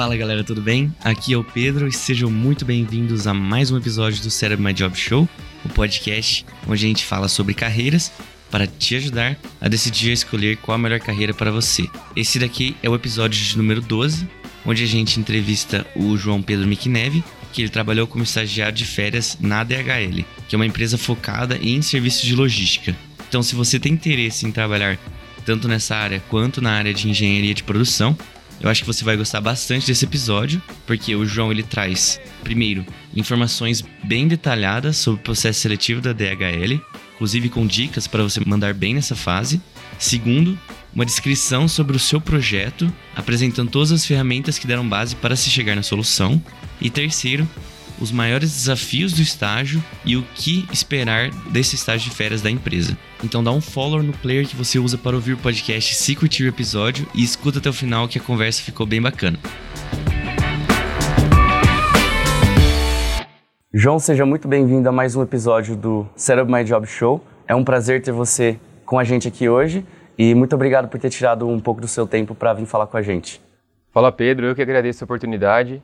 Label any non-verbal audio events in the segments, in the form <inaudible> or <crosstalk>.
Fala galera, tudo bem? Aqui é o Pedro e sejam muito bem-vindos a mais um episódio do Cérebro My Job Show, o podcast onde a gente fala sobre carreiras para te ajudar a decidir escolher qual a melhor carreira para você. Esse daqui é o episódio de número 12, onde a gente entrevista o João Pedro Miquineve, que ele trabalhou como estagiário de férias na DHL, que é uma empresa focada em serviços de logística. Então, se você tem interesse em trabalhar tanto nessa área quanto na área de engenharia de produção, eu acho que você vai gostar bastante desse episódio, porque o João ele traz, primeiro, informações bem detalhadas sobre o processo seletivo da DHL, inclusive com dicas para você mandar bem nessa fase. Segundo, uma descrição sobre o seu projeto, apresentando todas as ferramentas que deram base para se chegar na solução. E terceiro, os maiores desafios do estágio e o que esperar desse estágio de férias da empresa. Então dá um follow no player que você usa para ouvir o podcast se curtir o episódio e escuta até o final que a conversa ficou bem bacana. João, seja muito bem-vindo a mais um episódio do Setup My Job Show. É um prazer ter você com a gente aqui hoje e muito obrigado por ter tirado um pouco do seu tempo para vir falar com a gente. Fala Pedro, eu que agradeço a oportunidade.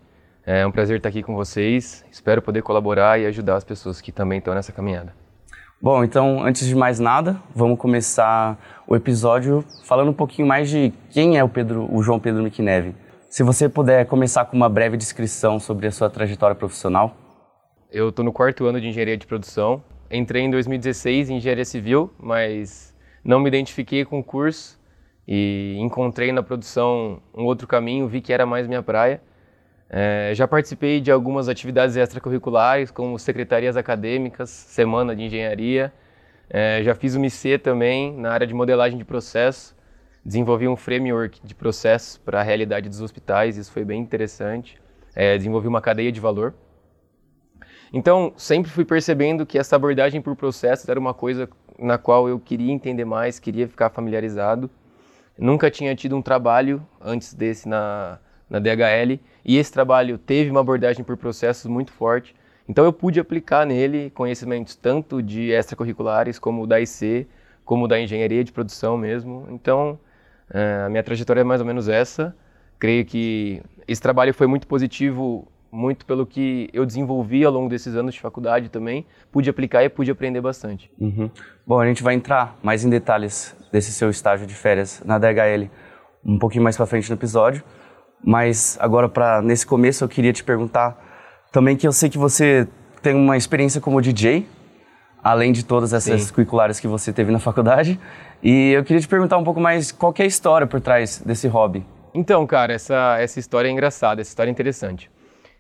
É um prazer estar aqui com vocês. Espero poder colaborar e ajudar as pessoas que também estão nessa caminhada. Bom, então, antes de mais nada, vamos começar o episódio falando um pouquinho mais de quem é o Pedro, o João Pedro Miquineve. Se você puder começar com uma breve descrição sobre a sua trajetória profissional. Eu estou no quarto ano de engenharia de produção. Entrei em 2016 em engenharia civil, mas não me identifiquei com o curso e encontrei na produção um outro caminho, vi que era mais minha praia é, já participei de algumas atividades extracurriculares, como secretarias acadêmicas, semana de engenharia. É, já fiz o MIC também na área de modelagem de processo. Desenvolvi um framework de processos para a realidade dos hospitais, isso foi bem interessante. É, desenvolvi uma cadeia de valor. Então, sempre fui percebendo que essa abordagem por processos era uma coisa na qual eu queria entender mais, queria ficar familiarizado. Nunca tinha tido um trabalho antes desse na, na DHL e esse trabalho teve uma abordagem por processos muito forte. Então eu pude aplicar nele conhecimentos tanto de extracurriculares como da IC, como da engenharia de produção mesmo. Então é, a minha trajetória é mais ou menos essa. Creio que esse trabalho foi muito positivo, muito pelo que eu desenvolvi ao longo desses anos de faculdade também. Pude aplicar e pude aprender bastante. Uhum. Bom, a gente vai entrar mais em detalhes desse seu estágio de férias na DHL um pouquinho mais para frente no episódio. Mas agora, para nesse começo, eu queria te perguntar também que eu sei que você tem uma experiência como DJ, além de todas essas Sim. curriculares que você teve na faculdade. E eu queria te perguntar um pouco mais qual é a história por trás desse hobby. Então, cara, essa, essa história é engraçada, essa história é interessante.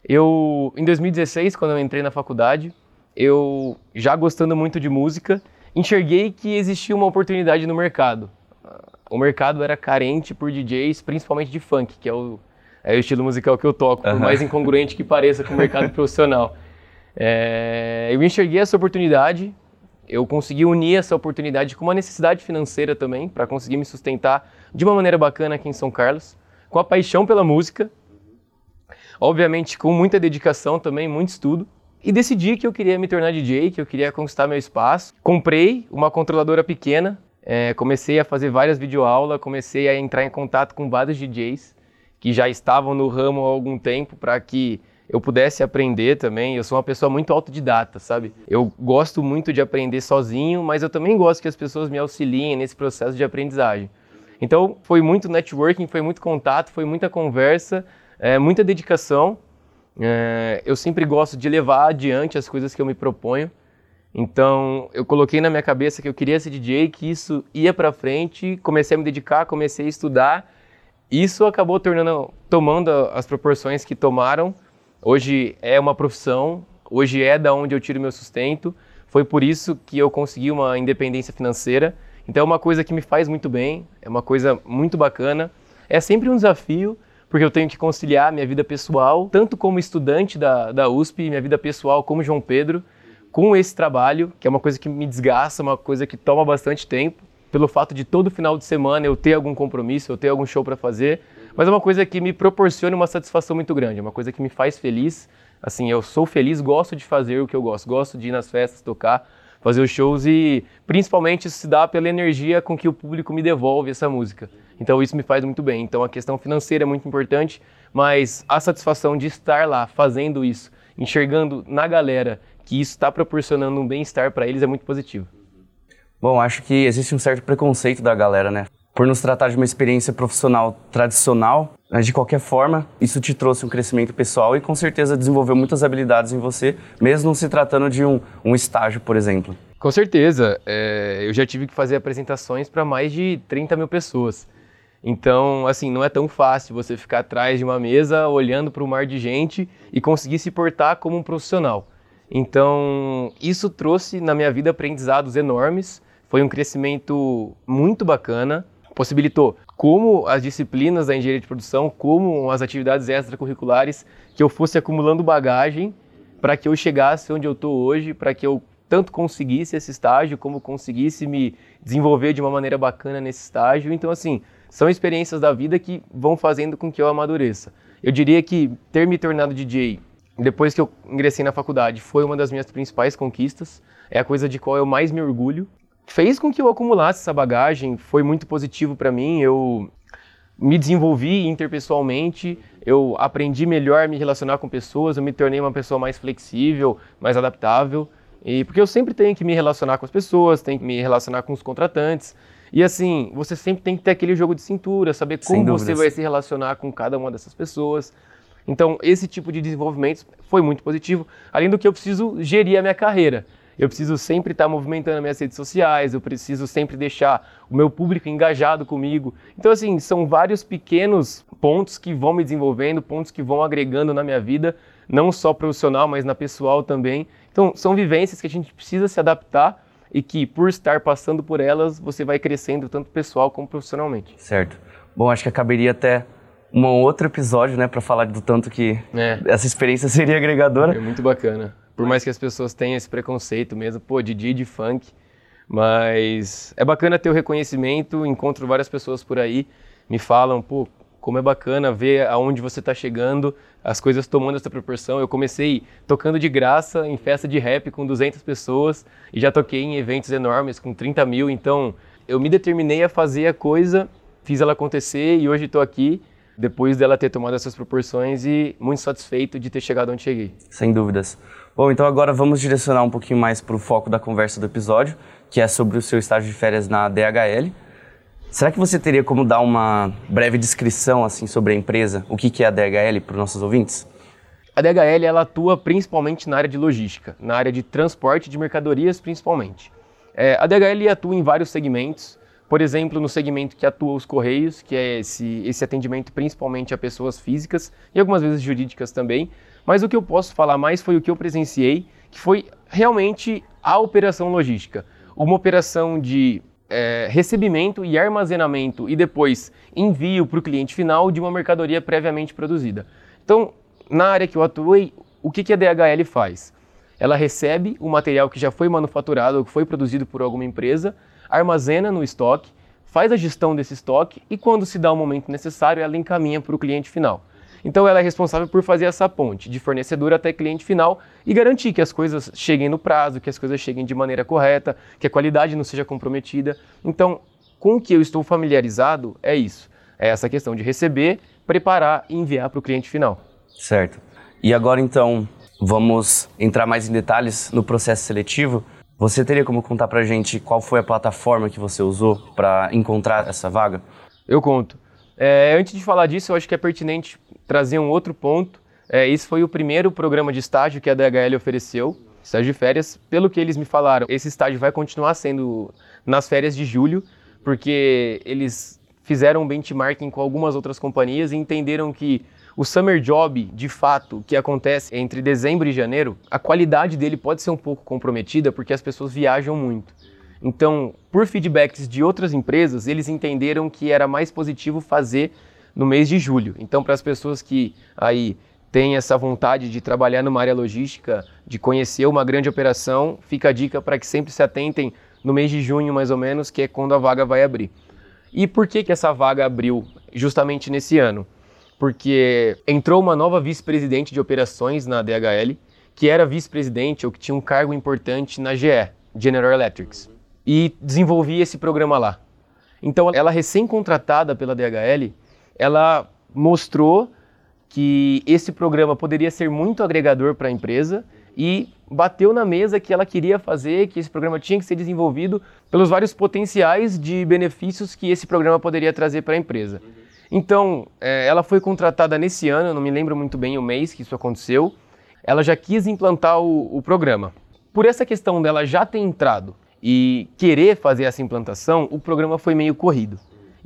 Eu, em 2016, quando eu entrei na faculdade, eu, já gostando muito de música, enxerguei que existia uma oportunidade no mercado. O mercado era carente por DJs, principalmente de funk, que é o, é o estilo musical que eu toco, por mais incongruente que pareça com o mercado <laughs> profissional. É, eu enxerguei essa oportunidade, eu consegui unir essa oportunidade com uma necessidade financeira também, para conseguir me sustentar de uma maneira bacana aqui em São Carlos, com a paixão pela música, obviamente com muita dedicação também, muito estudo, e decidi que eu queria me tornar DJ, que eu queria conquistar meu espaço. Comprei uma controladora pequena, é, comecei a fazer várias videoaulas, comecei a entrar em contato com vários DJs, que já estavam no ramo há algum tempo para que eu pudesse aprender também. Eu sou uma pessoa muito autodidata, sabe? Eu gosto muito de aprender sozinho, mas eu também gosto que as pessoas me auxiliem nesse processo de aprendizagem. Então, foi muito networking, foi muito contato, foi muita conversa, é, muita dedicação. É, eu sempre gosto de levar adiante as coisas que eu me proponho. Então, eu coloquei na minha cabeça que eu queria ser DJ, que isso ia para frente, comecei a me dedicar, comecei a estudar isso acabou tornando, tomando as proporções que tomaram. Hoje é uma profissão, hoje é da onde eu tiro meu sustento. Foi por isso que eu consegui uma independência financeira. Então é uma coisa que me faz muito bem, é uma coisa muito bacana. É sempre um desafio, porque eu tenho que conciliar minha vida pessoal, tanto como estudante da, da USP, minha vida pessoal como João Pedro, com esse trabalho, que é uma coisa que me desgasta, uma coisa que toma bastante tempo pelo fato de todo final de semana eu ter algum compromisso, eu ter algum show para fazer, mas é uma coisa que me proporciona uma satisfação muito grande, é uma coisa que me faz feliz. Assim, eu sou feliz, gosto de fazer o que eu gosto, gosto de ir nas festas, tocar, fazer os shows e principalmente isso se dá pela energia com que o público me devolve essa música. Então isso me faz muito bem. Então a questão financeira é muito importante, mas a satisfação de estar lá fazendo isso, enxergando na galera que isso está proporcionando um bem-estar para eles é muito positivo. Bom, acho que existe um certo preconceito da galera, né? Por nos tratar de uma experiência profissional tradicional, mas de qualquer forma, isso te trouxe um crescimento pessoal e com certeza desenvolveu muitas habilidades em você, mesmo se tratando de um, um estágio, por exemplo. Com certeza. É, eu já tive que fazer apresentações para mais de 30 mil pessoas. Então, assim, não é tão fácil você ficar atrás de uma mesa olhando para o mar de gente e conseguir se portar como um profissional. Então, isso trouxe na minha vida aprendizados enormes, foi um crescimento muito bacana, possibilitou como as disciplinas da engenharia de produção, como as atividades extracurriculares, que eu fosse acumulando bagagem para que eu chegasse onde eu estou hoje, para que eu tanto conseguisse esse estágio, como conseguisse me desenvolver de uma maneira bacana nesse estágio. Então, assim, são experiências da vida que vão fazendo com que eu amadureça. Eu diria que ter me tornado DJ depois que eu ingressei na faculdade foi uma das minhas principais conquistas, é a coisa de qual eu mais me orgulho. Fez com que eu acumulasse essa bagagem, foi muito positivo para mim. Eu me desenvolvi interpessoalmente, eu aprendi melhor a me relacionar com pessoas, eu me tornei uma pessoa mais flexível, mais adaptável. E porque eu sempre tenho que me relacionar com as pessoas, tenho que me relacionar com os contratantes. E assim, você sempre tem que ter aquele jogo de cintura, saber como você vai se relacionar com cada uma dessas pessoas. Então, esse tipo de desenvolvimento foi muito positivo, além do que eu preciso gerir a minha carreira. Eu preciso sempre estar movimentando minhas redes sociais, eu preciso sempre deixar o meu público engajado comigo. Então, assim, são vários pequenos pontos que vão me desenvolvendo, pontos que vão agregando na minha vida, não só profissional, mas na pessoal também. Então, são vivências que a gente precisa se adaptar e que, por estar passando por elas, você vai crescendo tanto pessoal como profissionalmente. Certo. Bom, acho que caberia até um outro episódio, né, para falar do tanto que é. essa experiência seria agregadora. É muito bacana. Por mais que as pessoas tenham esse preconceito mesmo, pô, DJ de funk, mas é bacana ter o reconhecimento, encontro várias pessoas por aí, me falam, pô, como é bacana ver aonde você está chegando, as coisas tomando essa proporção. Eu comecei tocando de graça em festa de rap com 200 pessoas e já toquei em eventos enormes com 30 mil. Então eu me determinei a fazer a coisa, fiz ela acontecer e hoje estou aqui depois dela ter tomado essas proporções e muito satisfeito de ter chegado onde cheguei. Sem dúvidas. Bom, então agora vamos direcionar um pouquinho mais para o foco da conversa do episódio, que é sobre o seu estágio de férias na DHL. Será que você teria como dar uma breve descrição assim sobre a empresa, o que é a DHL para os nossos ouvintes? A DHL ela atua principalmente na área de logística, na área de transporte de mercadorias principalmente. É, a DHL atua em vários segmentos, por exemplo, no segmento que atua os Correios, que é esse, esse atendimento principalmente a pessoas físicas e algumas vezes jurídicas também. Mas o que eu posso falar mais foi o que eu presenciei, que foi realmente a operação logística. Uma operação de é, recebimento e armazenamento e depois envio para o cliente final de uma mercadoria previamente produzida. Então, na área que eu atuei, o que, que a DHL faz? Ela recebe o material que já foi manufaturado ou que foi produzido por alguma empresa, armazena no estoque, faz a gestão desse estoque e, quando se dá o momento necessário, ela encaminha para o cliente final. Então, ela é responsável por fazer essa ponte de fornecedor até cliente final e garantir que as coisas cheguem no prazo, que as coisas cheguem de maneira correta, que a qualidade não seja comprometida. Então, com o que eu estou familiarizado é isso: é essa questão de receber, preparar e enviar para o cliente final. Certo. E agora, então, vamos entrar mais em detalhes no processo seletivo. Você teria como contar pra gente qual foi a plataforma que você usou para encontrar essa vaga? Eu conto. É, antes de falar disso, eu acho que é pertinente trazer um outro ponto. É, esse foi o primeiro programa de estágio que a DHL ofereceu, estágio de férias. Pelo que eles me falaram, esse estágio vai continuar sendo nas férias de julho, porque eles fizeram um benchmarking com algumas outras companhias e entenderam que o summer job, de fato, que acontece entre dezembro e janeiro, a qualidade dele pode ser um pouco comprometida porque as pessoas viajam muito. Então, por feedbacks de outras empresas, eles entenderam que era mais positivo fazer no mês de julho. Então, para as pessoas que aí têm essa vontade de trabalhar numa área logística, de conhecer uma grande operação, fica a dica para que sempre se atentem no mês de junho, mais ou menos, que é quando a vaga vai abrir. E por que, que essa vaga abriu justamente nesse ano? Porque entrou uma nova vice-presidente de operações na DHL, que era vice-presidente ou que tinha um cargo importante na GE, General Electric, e desenvolvi esse programa lá. Então, ela recém-contratada pela DHL, ela mostrou que esse programa poderia ser muito agregador para a empresa e bateu na mesa que ela queria fazer, que esse programa tinha que ser desenvolvido pelos vários potenciais de benefícios que esse programa poderia trazer para a empresa. Então, é, ela foi contratada nesse ano, não me lembro muito bem o mês que isso aconteceu. Ela já quis implantar o, o programa. Por essa questão dela já ter entrado e querer fazer essa implantação, o programa foi meio corrido.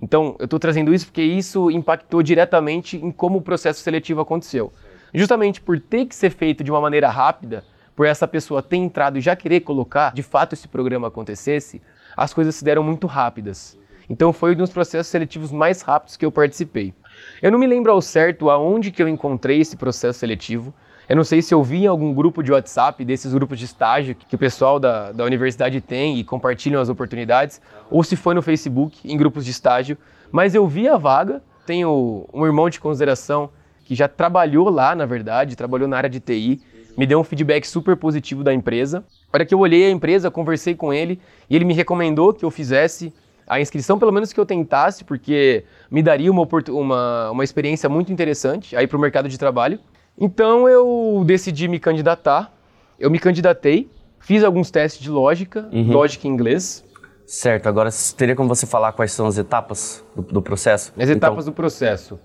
Então, eu estou trazendo isso porque isso impactou diretamente em como o processo seletivo aconteceu. Justamente por ter que ser feito de uma maneira rápida, por essa pessoa ter entrado e já querer colocar, de fato, esse programa acontecesse, as coisas se deram muito rápidas. Então, foi um dos processos seletivos mais rápidos que eu participei. Eu não me lembro ao certo aonde que eu encontrei esse processo seletivo, eu não sei se eu vi em algum grupo de WhatsApp, desses grupos de estágio que o pessoal da, da universidade tem e compartilham as oportunidades, ou se foi no Facebook, em grupos de estágio, mas eu vi a vaga, tenho um irmão de consideração que já trabalhou lá, na verdade, trabalhou na área de TI, me deu um feedback super positivo da empresa. A hora que eu olhei a empresa, conversei com ele e ele me recomendou que eu fizesse a inscrição, pelo menos que eu tentasse, porque me daria uma, uma, uma experiência muito interessante aí para o mercado de trabalho. Então eu decidi me candidatar. Eu me candidatei, fiz alguns testes de lógica, uhum. lógica em inglês. Certo, agora teria como você falar quais são as etapas do, do processo? As etapas então... do processo.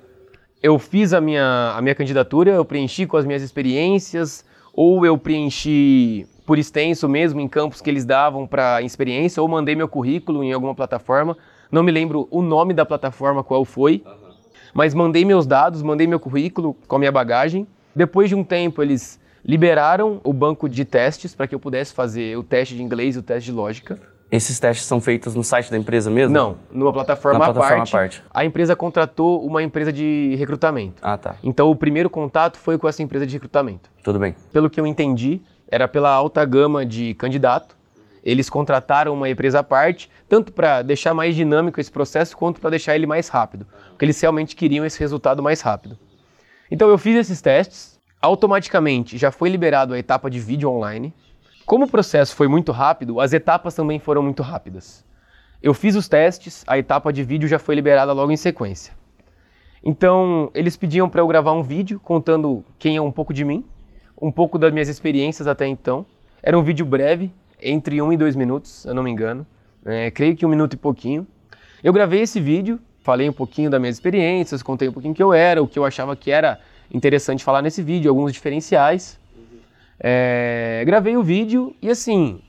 Eu fiz a minha, a minha candidatura, eu preenchi com as minhas experiências, ou eu preenchi por extenso mesmo em campos que eles davam para experiência, ou mandei meu currículo em alguma plataforma. Não me lembro o nome da plataforma qual foi, uhum. mas mandei meus dados, mandei meu currículo com a minha bagagem. Depois de um tempo, eles liberaram o banco de testes para que eu pudesse fazer o teste de inglês e o teste de lógica. Esses testes são feitos no site da empresa mesmo? Não, numa plataforma, Na plataforma à parte. A empresa contratou uma empresa de recrutamento. Ah, tá. Então o primeiro contato foi com essa empresa de recrutamento. Tudo bem. Pelo que eu entendi, era pela alta gama de candidato. Eles contrataram uma empresa à parte, tanto para deixar mais dinâmico esse processo, quanto para deixar ele mais rápido. Porque eles realmente queriam esse resultado mais rápido. Então eu fiz esses testes, automaticamente já foi liberado a etapa de vídeo online. Como o processo foi muito rápido, as etapas também foram muito rápidas. Eu fiz os testes, a etapa de vídeo já foi liberada logo em sequência. Então, eles pediam para eu gravar um vídeo contando quem é um pouco de mim, um pouco das minhas experiências até então. Era um vídeo breve, entre um e dois minutos, se eu não me engano. É, creio que um minuto e pouquinho. Eu gravei esse vídeo, falei um pouquinho das minhas experiências, contei um pouquinho que eu era, o que eu achava que era interessante falar nesse vídeo, alguns diferenciais. É, gravei o vídeo e assim,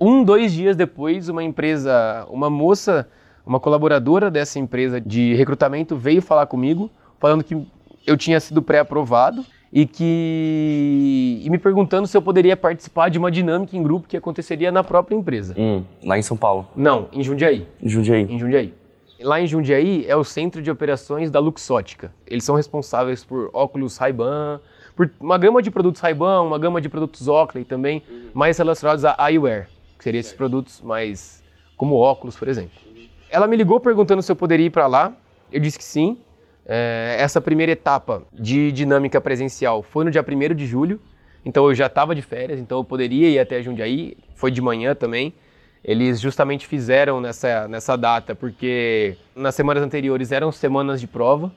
um, dois dias depois, uma empresa, uma moça, uma colaboradora dessa empresa de recrutamento veio falar comigo, falando que eu tinha sido pré-aprovado e que e me perguntando se eu poderia participar de uma dinâmica em grupo que aconteceria na própria empresa. Hum, lá em São Paulo? Não, em Jundiaí. Em Jundiaí. Em Jundiaí. Lá em Jundiaí é o centro de operações da Luxótica. Eles são responsáveis por óculos Ray-Ban, por uma gama de produtos Ray-Ban, uma gama de produtos Oakley também, mais relacionados a eyewear, que seriam esses produtos mais como óculos, por exemplo. Ela me ligou perguntando se eu poderia ir para lá. Eu disse que sim. É, essa primeira etapa de dinâmica presencial foi no dia 1 de julho, então eu já estava de férias, então eu poderia ir até Jundiaí, foi de manhã também eles justamente fizeram nessa, nessa data, porque nas semanas anteriores eram semanas de prova.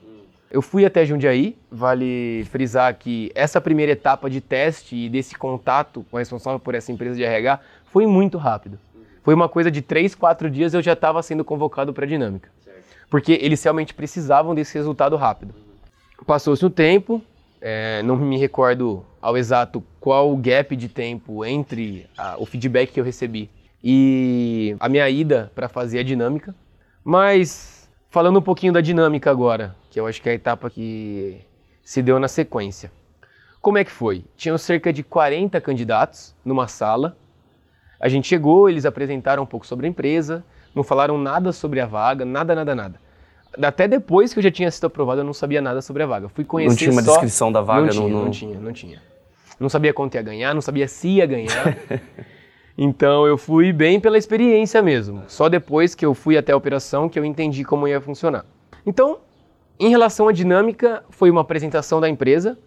Eu fui até Jundiaí, vale frisar que essa primeira etapa de teste e desse contato com a responsável por essa empresa de RH foi muito rápido. Foi uma coisa de três, quatro dias eu já estava sendo convocado para a dinâmica. Porque eles realmente precisavam desse resultado rápido. Passou-se o tempo, é, não me recordo ao exato qual o gap de tempo entre a, o feedback que eu recebi e a minha ida para fazer a dinâmica. Mas falando um pouquinho da dinâmica agora, que eu acho que é a etapa que se deu na sequência. Como é que foi? Tinham cerca de 40 candidatos numa sala. A gente chegou, eles apresentaram um pouco sobre a empresa, não falaram nada sobre a vaga, nada, nada, nada. Até depois que eu já tinha sido aprovado, eu não sabia nada sobre a vaga. Fui conhecer Não tinha uma só... descrição da vaga? Não tinha, não, não tinha, não tinha. Não sabia quanto ia ganhar, não sabia se ia ganhar. <laughs> Então eu fui bem pela experiência mesmo. Só depois que eu fui até a operação que eu entendi como ia funcionar. Então, em relação à dinâmica, foi uma apresentação da empresa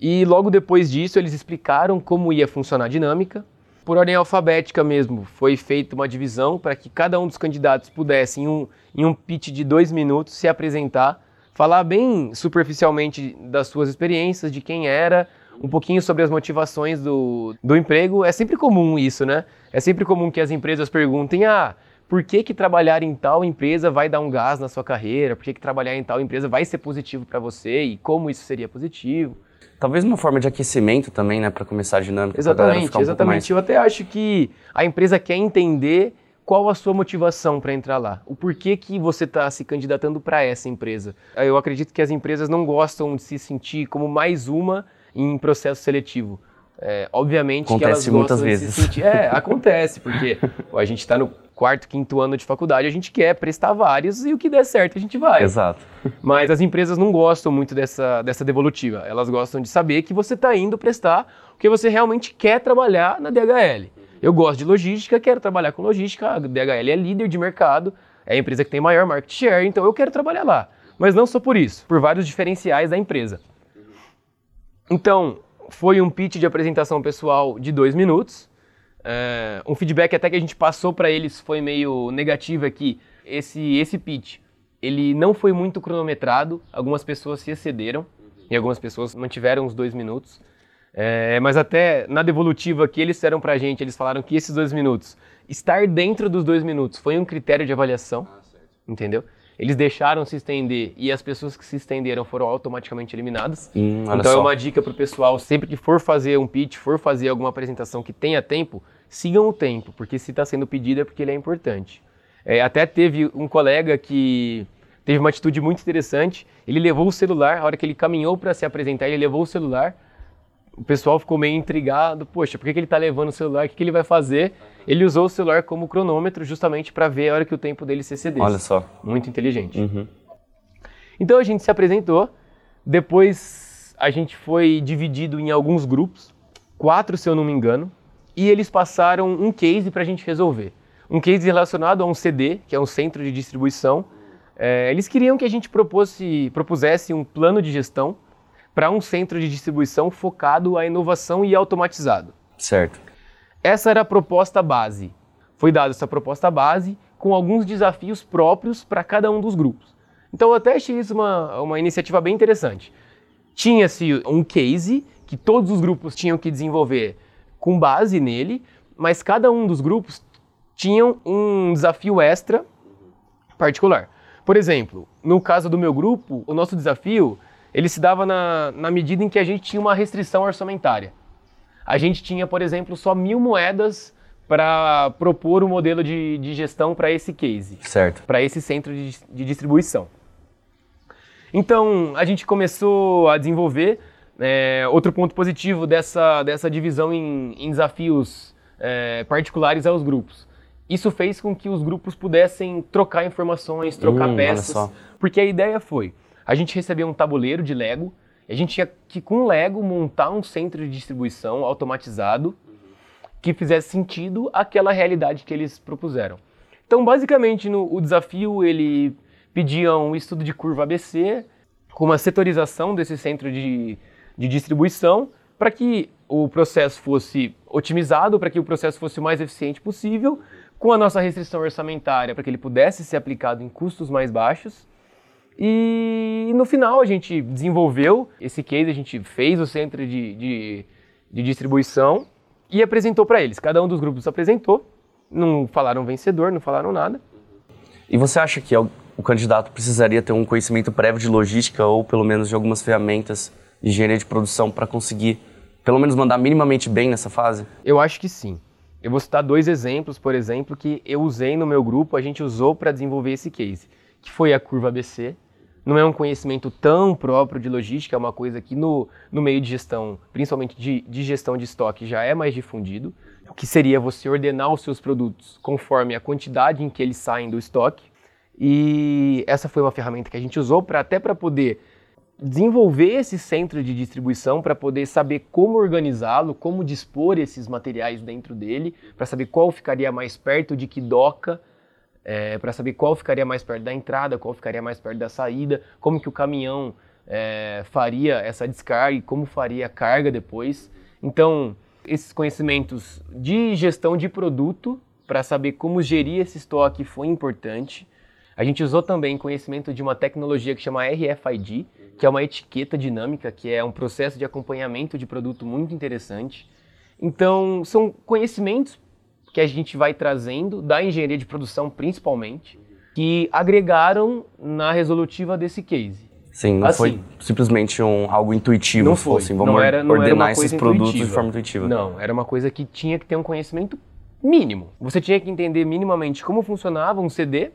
e logo depois disso eles explicaram como ia funcionar a dinâmica. Por ordem alfabética mesmo, foi feita uma divisão para que cada um dos candidatos pudesse, em um, em um pitch de dois minutos, se apresentar, falar bem superficialmente das suas experiências, de quem era, um pouquinho sobre as motivações do, do emprego. É sempre comum isso, né? É sempre comum que as empresas perguntem: ah, por que, que trabalhar em tal empresa vai dar um gás na sua carreira? Por que, que trabalhar em tal empresa vai ser positivo para você e como isso seria positivo? Talvez uma forma de aquecimento também, né, para começar a dinâmica. Exatamente, um exatamente. Mais... Eu até acho que a empresa quer entender qual a sua motivação para entrar lá, o porquê que você está se candidatando para essa empresa. Eu acredito que as empresas não gostam de se sentir como mais uma em processo seletivo. É, obviamente acontece que elas muitas vezes. sentir. É, acontece, porque pô, a gente está no quarto, quinto ano de faculdade, a gente quer prestar vários e o que der certo a gente vai. Exato. Mas as empresas não gostam muito dessa, dessa devolutiva. Elas gostam de saber que você está indo prestar porque você realmente quer trabalhar na DHL. Eu gosto de logística, quero trabalhar com logística, a DHL é líder de mercado, é a empresa que tem maior market share, então eu quero trabalhar lá. Mas não só por isso, por vários diferenciais da empresa. Então, foi um pitch de apresentação pessoal de dois minutos. É, um feedback até que a gente passou para eles foi meio negativo aqui. Esse, esse pitch, ele não foi muito cronometrado. Algumas pessoas se excederam e algumas pessoas mantiveram os dois minutos. É, mas até na devolutiva que eles disseram para a gente, eles falaram que esses dois minutos, estar dentro dos dois minutos foi um critério de avaliação, entendeu? Eles deixaram se estender e as pessoas que se estenderam foram automaticamente eliminadas. Hum, então é só. é uma dica para o pessoal, sempre que for fazer um pitch, for fazer alguma apresentação que tenha tempo, sigam o tempo, porque se está sendo pedido é porque ele é importante. É, até teve um colega que teve uma atitude muito interessante. Ele levou o celular, a hora que ele caminhou para se apresentar, ele levou o celular o pessoal ficou meio intrigado, poxa, por que, que ele está levando o celular, o que, que ele vai fazer? Ele usou o celular como cronômetro justamente para ver a hora que o tempo dele se excedesse. Olha só. Muito inteligente. Uhum. Então a gente se apresentou, depois a gente foi dividido em alguns grupos, quatro se eu não me engano, e eles passaram um case para a gente resolver. Um case relacionado a um CD, que é um centro de distribuição. É, eles queriam que a gente propusesse, propusesse um plano de gestão para um centro de distribuição focado à inovação e automatizado. Certo. Essa era a proposta base. Foi dada essa proposta base com alguns desafios próprios para cada um dos grupos. Então eu até achei isso uma, uma iniciativa bem interessante. Tinha-se um case que todos os grupos tinham que desenvolver com base nele, mas cada um dos grupos tinham um desafio extra particular. Por exemplo, no caso do meu grupo, o nosso desafio ele se dava na, na medida em que a gente tinha uma restrição orçamentária. A gente tinha, por exemplo, só mil moedas para propor o um modelo de, de gestão para esse case. Certo. Para esse centro de, de, distribuição. Então, a gente começou a desenvolver. É, outro ponto positivo dessa, dessa divisão em, em desafios é, particulares aos grupos. Isso fez com que os grupos pudessem trocar informações, trocar hum, peças, porque a ideia foi a gente recebia um tabuleiro de Lego, e a gente tinha que, com Lego, montar um centro de distribuição automatizado que fizesse sentido àquela realidade que eles propuseram. Então, basicamente, no, o desafio ele pedia um estudo de curva ABC com uma setorização desse centro de, de distribuição para que o processo fosse otimizado, para que o processo fosse o mais eficiente possível, com a nossa restrição orçamentária, para que ele pudesse ser aplicado em custos mais baixos e no final a gente desenvolveu esse case, a gente fez o centro de, de, de distribuição e apresentou para eles. Cada um dos grupos apresentou, não falaram vencedor, não falaram nada. E você acha que o candidato precisaria ter um conhecimento prévio de logística ou pelo menos de algumas ferramentas de engenharia de produção para conseguir pelo menos mandar minimamente bem nessa fase? Eu acho que sim. Eu vou citar dois exemplos, por exemplo, que eu usei no meu grupo, a gente usou para desenvolver esse case, que foi a curva ABC não é um conhecimento tão próprio de logística, é uma coisa que no, no meio de gestão, principalmente de, de gestão de estoque, já é mais difundido, que seria você ordenar os seus produtos conforme a quantidade em que eles saem do estoque. E essa foi uma ferramenta que a gente usou para até para poder desenvolver esse centro de distribuição para poder saber como organizá-lo, como dispor esses materiais dentro dele, para saber qual ficaria mais perto de que doca é, para saber qual ficaria mais perto da entrada, qual ficaria mais perto da saída, como que o caminhão é, faria essa descarga e como faria a carga depois. Então, Esses conhecimentos de gestão de produto para saber como gerir esse estoque foi importante. A gente usou também conhecimento de uma tecnologia que chama RFID, que é uma etiqueta dinâmica, que é um processo de acompanhamento de produto muito interessante. Então, são conhecimentos que a gente vai trazendo da engenharia de produção principalmente, que agregaram na resolutiva desse case. Sim, não Assim, foi simplesmente um, algo intuitivo, Não se foi. fosse, vamos Não era- não ordenar esses produtos de intuitiva. forma intuitiva. Não, era uma coisa que tinha que ter um conhecimento mínimo. Você tinha que entender minimamente como funcionava um CD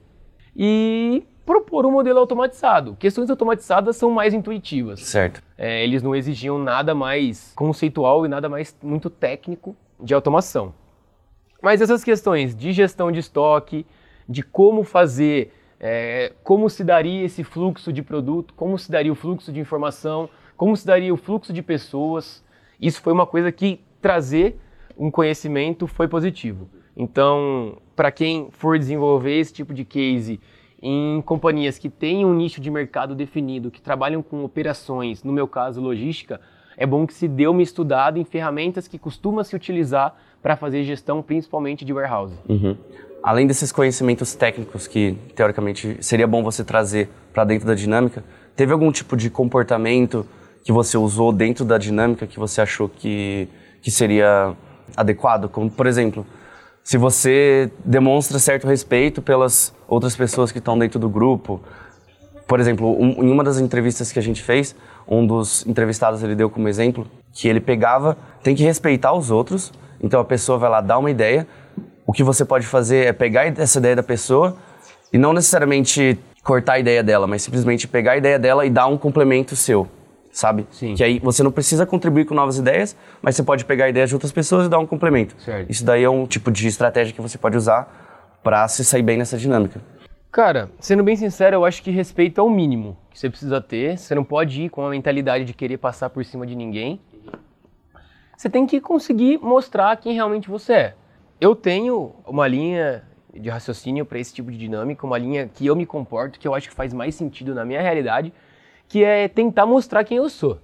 e propor um modelo automatizado. Questões automatizadas são mais intuitivas. Certo. É, eles não exigiam nada mais conceitual e nada mais muito técnico de automação. Mas essas questões de gestão de estoque, de como fazer, é, como se daria esse fluxo de produto, como se daria o fluxo de informação, como se daria o fluxo de pessoas, isso foi uma coisa que trazer um conhecimento foi positivo. Então, para quem for desenvolver esse tipo de case em companhias que têm um nicho de mercado definido, que trabalham com operações, no meu caso, logística, é bom que se dê uma estudada em ferramentas que costuma se utilizar para fazer gestão, principalmente de warehouse. Uhum. Além desses conhecimentos técnicos que, teoricamente, seria bom você trazer para dentro da dinâmica, teve algum tipo de comportamento que você usou dentro da dinâmica que você achou que, que seria adequado? Como, por exemplo, se você demonstra certo respeito pelas outras pessoas que estão dentro do grupo. Por exemplo, um- em uma das entrevistas que a gente fez, um dos entrevistados ele deu como exemplo que ele pegava, tem que respeitar os outros. Então a pessoa vai lá dar uma ideia. O que você pode fazer é pegar essa ideia da pessoa e não necessariamente cortar a ideia dela, mas simplesmente pegar a ideia dela e dar um complemento seu, sabe? Sim. Que aí você não precisa contribuir com novas ideias, mas você pode pegar a ideia de outras pessoas e dar um complemento. Certo. Isso daí é um tipo de estratégia que você pode usar para se sair bem nessa dinâmica. Cara, sendo bem sincero, eu acho que respeito é o mínimo que você precisa ter. Você não pode ir com a mentalidade de querer passar por cima de ninguém. Você tem que conseguir mostrar quem realmente você é. Eu tenho uma linha de raciocínio para esse tipo de dinâmica, uma linha que eu me comporto, que eu acho que faz mais sentido na minha realidade, que é tentar mostrar quem eu sou.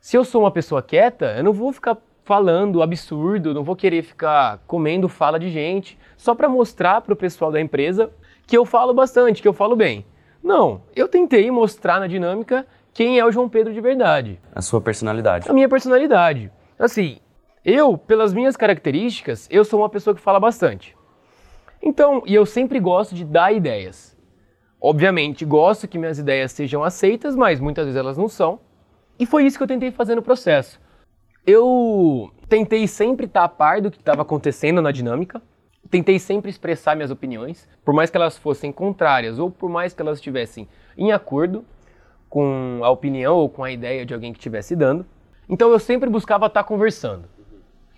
Se eu sou uma pessoa quieta, eu não vou ficar falando absurdo, não vou querer ficar comendo fala de gente, só para mostrar para o pessoal da empresa que eu falo bastante, que eu falo bem. Não, eu tentei mostrar na dinâmica quem é o João Pedro de verdade, A sua personalidade. a minha personalidade. Assim, eu, pelas minhas características, eu sou uma pessoa que fala bastante. Então, e eu sempre gosto de dar ideias. Obviamente, gosto que minhas ideias sejam aceitas, mas muitas vezes elas não são. E foi isso que eu tentei fazer no processo. Eu tentei sempre estar a par do que estava acontecendo na dinâmica, tentei sempre expressar minhas opiniões, por mais que elas fossem contrárias ou por mais que elas estivessem em acordo com a opinião ou com a ideia de alguém que estivesse dando. Então eu sempre buscava estar conversando.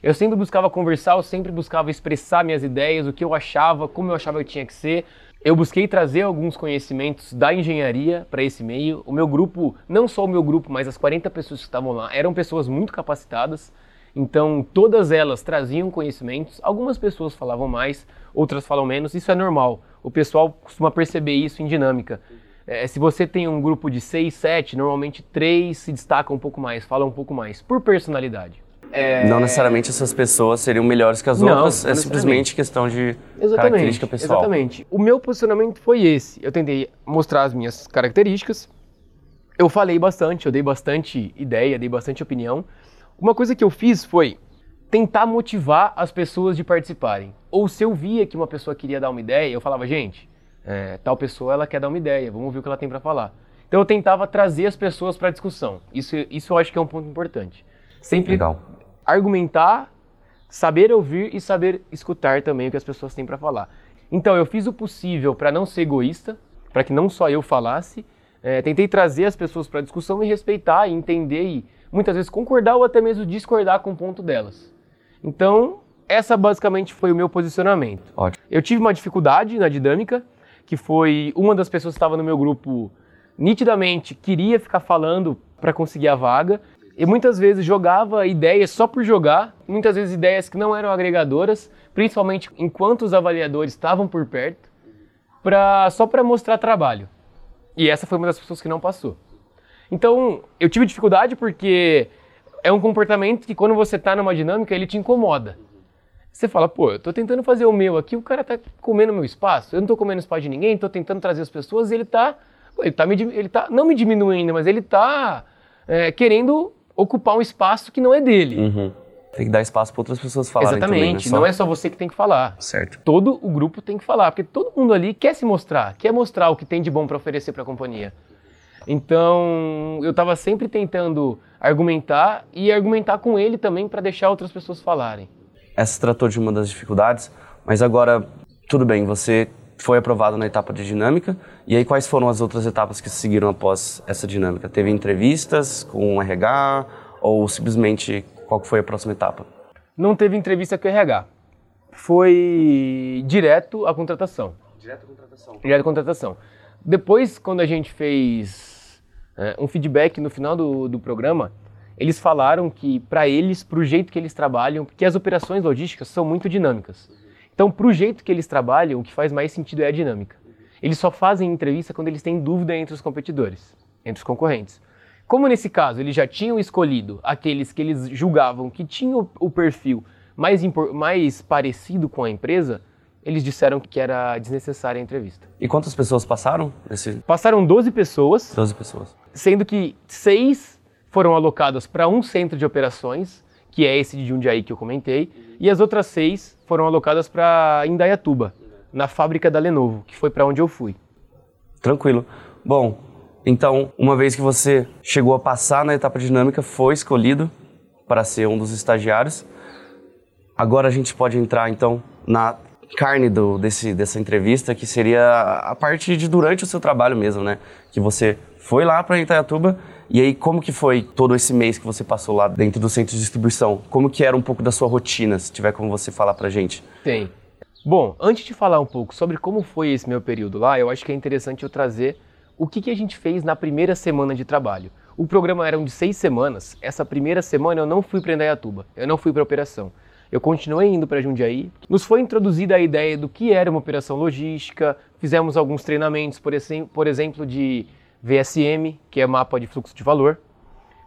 Eu sempre buscava conversar, eu sempre buscava expressar minhas ideias, o que eu achava, como eu achava que tinha que ser. Eu busquei trazer alguns conhecimentos da engenharia para esse meio. O meu grupo, não só o meu grupo, mas as 40 pessoas que estavam lá, eram pessoas muito capacitadas. Então, todas elas traziam conhecimentos. Algumas pessoas falavam mais, outras falam menos. Isso é normal. O pessoal costuma perceber isso em dinâmica. É, se você tem um grupo de 6, 7, normalmente 3 se destacam um pouco mais, falam um pouco mais, por personalidade. Não necessariamente essas pessoas seriam melhores que as Não, outras, não é simplesmente questão de característica pessoal. Exatamente. O meu posicionamento foi esse. Eu tentei mostrar as minhas características. Eu falei bastante, eu dei bastante ideia, dei bastante opinião. Uma coisa que eu fiz foi tentar motivar as pessoas de participarem. Ou se eu via que uma pessoa queria dar uma ideia, eu falava, gente, é, tal pessoa ela quer dar uma ideia, vamos ver o que ela tem para falar. Então eu tentava trazer as pessoas para a discussão. Isso, isso eu acho que é um ponto importante. Sempre Legal. argumentar, saber ouvir e saber escutar também o que as pessoas têm para falar. Então, eu fiz o possível para não ser egoísta, para que não só eu falasse. É, tentei trazer as pessoas para a discussão e respeitar e entender e muitas vezes concordar ou até mesmo discordar com o ponto delas. Então, essa basicamente foi o meu posicionamento. Ótimo. Eu tive uma dificuldade na dinâmica, que foi uma das pessoas que estava no meu grupo nitidamente queria ficar falando para conseguir a vaga e muitas vezes jogava ideias só por jogar, muitas vezes ideias que não eram agregadoras, principalmente enquanto os avaliadores estavam por perto, pra, só para mostrar trabalho. E essa foi uma das pessoas que não passou. Então, eu tive dificuldade porque é um comportamento que quando você está numa dinâmica, ele te incomoda. Você fala, pô, eu tô tentando fazer o meu aqui, o cara tá comendo meu espaço, eu não tô comendo espaço de ninguém, tô tentando trazer as pessoas e ele tá, ele tá, me, ele tá não me diminuindo, mas ele tá é, querendo ocupar um espaço que não é dele. Uhum. Tem que dar espaço para outras pessoas falarem Exatamente, também, né? Só- não é só você que tem que falar. Certo. Todo o grupo tem que falar, porque todo mundo ali quer se mostrar, quer mostrar o que tem de bom para oferecer para a companhia. Então, eu estava sempre tentando argumentar e argumentar com ele também para deixar outras pessoas falarem. Essa se tratou de uma das dificuldades, mas agora, tudo bem, você foi aprovado na etapa de dinâmica, e aí quais foram as outras etapas que se seguiram após essa dinâmica? Teve entrevistas com o RH, ou simplesmente qual foi a próxima etapa? Não teve entrevista com o RH. Foi direto à contratação. Direto à contratação. Direto à contratação. Depois, quando a gente fez é, um feedback no final do, do programa, eles falaram que, para eles, para o jeito que eles trabalham, porque as operações logísticas são muito dinâmicas. Então, para o jeito que eles trabalham, o que faz mais sentido é a dinâmica. Eles só fazem entrevista quando eles têm dúvida entre os competidores, entre os concorrentes. Como nesse caso eles já tinham escolhido aqueles que eles julgavam que tinham o perfil mais, mais parecido com a empresa, eles disseram que era desnecessária a entrevista. E quantas pessoas passaram? Nesse... Passaram 12 pessoas, 12 pessoas. sendo que seis foram alocadas para um centro de operações, que é esse de Jundiaí que eu comentei, e as outras seis foram alocadas para Indaiatuba, na fábrica da Lenovo, que foi para onde eu fui. Tranquilo. Bom, então, uma vez que você chegou a passar na etapa dinâmica, foi escolhido para ser um dos estagiários, agora a gente pode entrar então na carne do, desse, dessa entrevista, que seria a parte de durante o seu trabalho mesmo, né? Que você foi lá para Itaiatuba e aí como que foi todo esse mês que você passou lá dentro do centro de distribuição? Como que era um pouco da sua rotina, se tiver como você falar pra gente? Tem. Bom, antes de falar um pouco sobre como foi esse meu período lá, eu acho que é interessante eu trazer o que, que a gente fez na primeira semana de trabalho. O programa era de seis semanas. Essa primeira semana eu não fui para Indaiatuba, eu não fui para operação. Eu continuei indo para Jundiaí. Nos foi introduzida a ideia do que era uma operação logística, fizemos alguns treinamentos, por, por exemplo, de VSM, que é mapa de fluxo de valor.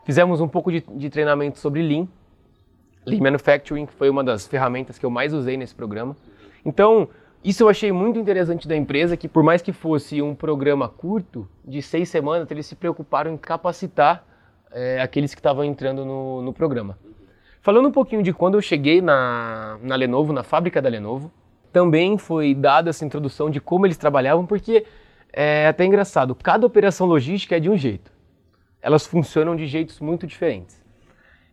Fizemos um pouco de, de treinamento sobre Lean, Lean Manufacturing, foi uma das ferramentas que eu mais usei nesse programa. Então, isso eu achei muito interessante da empresa, que por mais que fosse um programa curto, de seis semanas, eles se preocuparam em capacitar eh, aqueles que estavam entrando no, no programa. Falando um pouquinho de quando eu cheguei na, na Lenovo, na fábrica da Lenovo, também foi dada essa introdução de como eles trabalhavam, porque é até engraçado, cada operação logística é de um jeito. Elas funcionam de jeitos muito diferentes.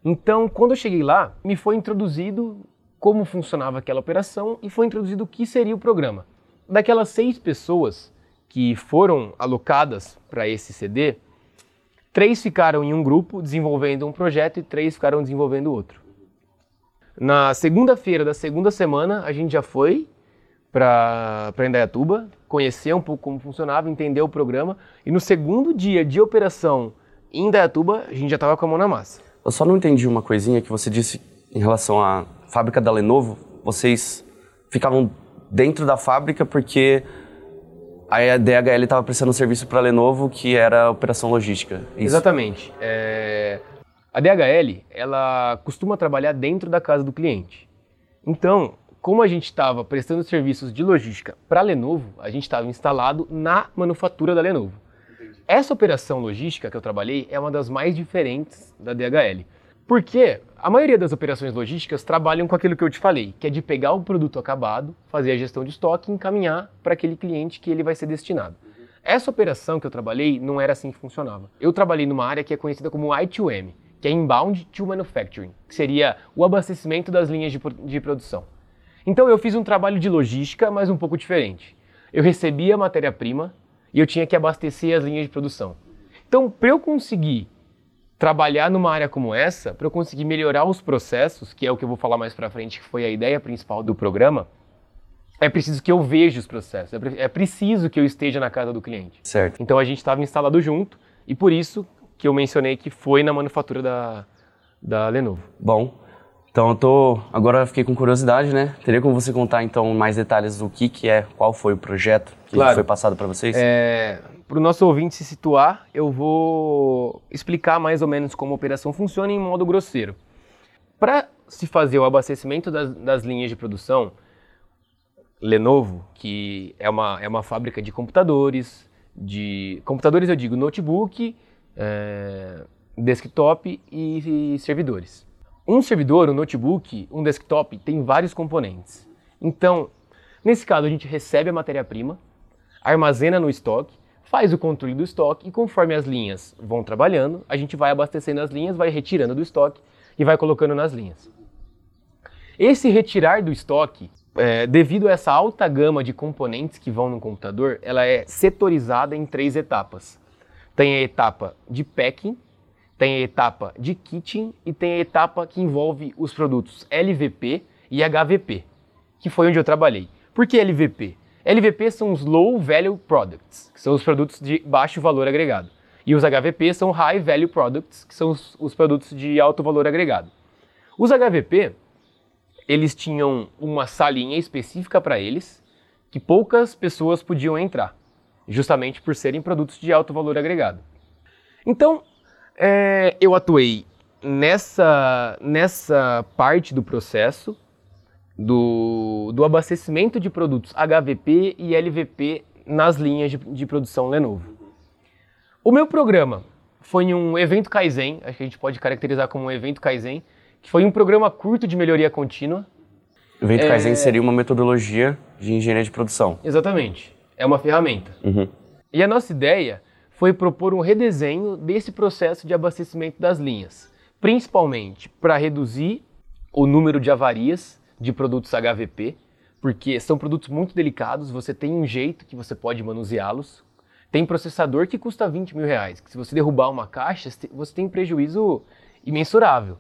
Então, quando eu cheguei lá, me foi introduzido como funcionava aquela operação e foi introduzido o que seria o programa. Daquelas seis pessoas que foram alocadas para esse CD, três ficaram em um grupo desenvolvendo um projeto e três ficaram desenvolvendo outro. Na segunda-feira da segunda semana, a gente já foi para Indaiatuba, conhecer um pouco como funcionava, entender o programa, e no segundo dia de operação em Indaiatuba, a gente já estava com a mão na massa. Eu só não entendi uma coisinha que você disse em relação à fábrica da Lenovo. Vocês ficavam dentro da fábrica porque a DHL estava prestando serviço para a Lenovo, que era a operação logística. Isso. Exatamente. É, A DHL, ela costuma trabalhar dentro da casa do cliente. Então, como a gente estava prestando serviços de logística para a Lenovo, a gente estava instalado na manufatura da Lenovo. Essa operação logística que eu trabalhei é uma das mais diferentes da DHL. Porque a maioria das operações logísticas trabalham com aquilo que eu te falei, que é de pegar o produto acabado, fazer a gestão de estoque e encaminhar para aquele cliente que ele vai ser destinado. Essa operação que eu trabalhei não era assim que funcionava. Eu trabalhei numa área que é conhecida como I2M, que é Inbound to Manufacturing, que seria o abastecimento das linhas de, de produção. Então eu fiz um trabalho de logística, mas um pouco diferente. Eu recebia a matéria-prima e eu tinha que abastecer as linhas de produção. Então, para eu conseguir trabalhar numa área como essa, para eu conseguir melhorar os processos, que é o que eu vou falar mais para frente, que foi a ideia principal do programa, é preciso que eu veja os processos, é é preciso que eu esteja na casa do cliente. Certo. Então a gente estava instalado junto e por isso que eu mencionei que foi na manufatura da, da Lenovo. Bom, Então eu tô agora fiquei com curiosidade, né? Teria como você contar então mais detalhes do que que é, qual foi o projeto que Claro. foi passado para vocês? É, para o nosso ouvinte se situar, eu vou explicar mais ou menos como a operação funciona em modo grosseiro. Para se fazer o abastecimento das, das linhas de produção, Lenovo, que é uma, é uma fábrica de computadores, de computadores eu digo notebook, é, desktop e, e servidores. Um servidor, um notebook, um desktop tem vários componentes. Então, nesse caso, a gente recebe a matéria-prima, armazena no estoque, faz o controle do estoque e conforme as linhas vão trabalhando, a gente vai abastecendo as linhas, vai retirando do estoque e vai colocando nas linhas. Esse retirar do estoque, é, devido a essa alta gama de componentes que vão no computador, ela é setorizada em três etapas. Tem a etapa de packing, tem a etapa de kitting e tem a etapa que envolve os produtos LVP e HVP, que foi onde eu trabalhei. Por que LVP? LVP são os Low Value Products, que são os produtos de baixo valor agregado. E os HVP são High Value Products, que são os, os produtos de alto valor agregado. Os HVP, eles tinham uma salinha específica para eles, que poucas pessoas podiam entrar, justamente por serem produtos de alto valor agregado. Então, é, eu atuei nessa, nessa parte do processo do, do abastecimento de produtos HVP e LVP nas linhas de, de produção Lenovo. O meu programa foi um evento Kaizen, acho que a gente pode caracterizar como um evento Kaizen, que foi um programa curto de melhoria contínua. O evento é- Kaizen seria uma metodologia de engenharia de produção. Exatamente, é uma ferramenta. Uhum. E a nossa ideia foi propor um redesenho desse processo de abastecimento das linhas, principalmente para reduzir o número de avarias de produtos HVP, porque são produtos muito delicados, você tem um jeito que você pode manuseá-los. Tem processador que custa 20 mil reais, que se você derrubar uma caixa, você tem prejuízo imensurável.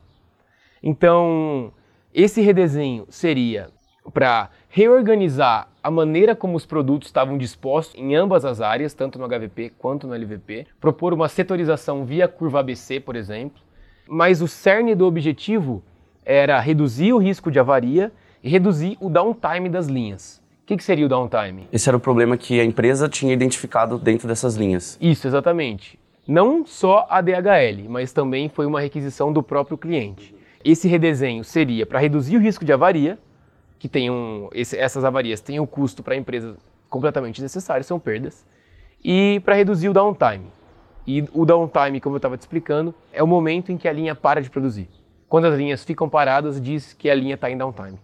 Então, esse redesenho seria para reorganizar a maneira como os produtos estavam dispostos em ambas as áreas, tanto no HVP quanto no LVP, propor uma setorização via curva ABC, por exemplo, mas o cerne do objetivo era reduzir o risco de avaria e reduzir o downtime das linhas. O que, que seria o downtime? Esse era o problema que a empresa tinha identificado dentro dessas linhas. Isso, exatamente. Não só a DHL, mas também foi uma requisição do próprio cliente. Esse redesenho seria para reduzir o risco de avaria, que tem um, esse- essas avarias têm um custo para a empresa completamente necessário, são perdas, e para reduzir o downtime. E o downtime, como eu estava te explicando, é o momento em que a linha para de produzir. Quando as linhas ficam paradas, diz que a linha está em downtime.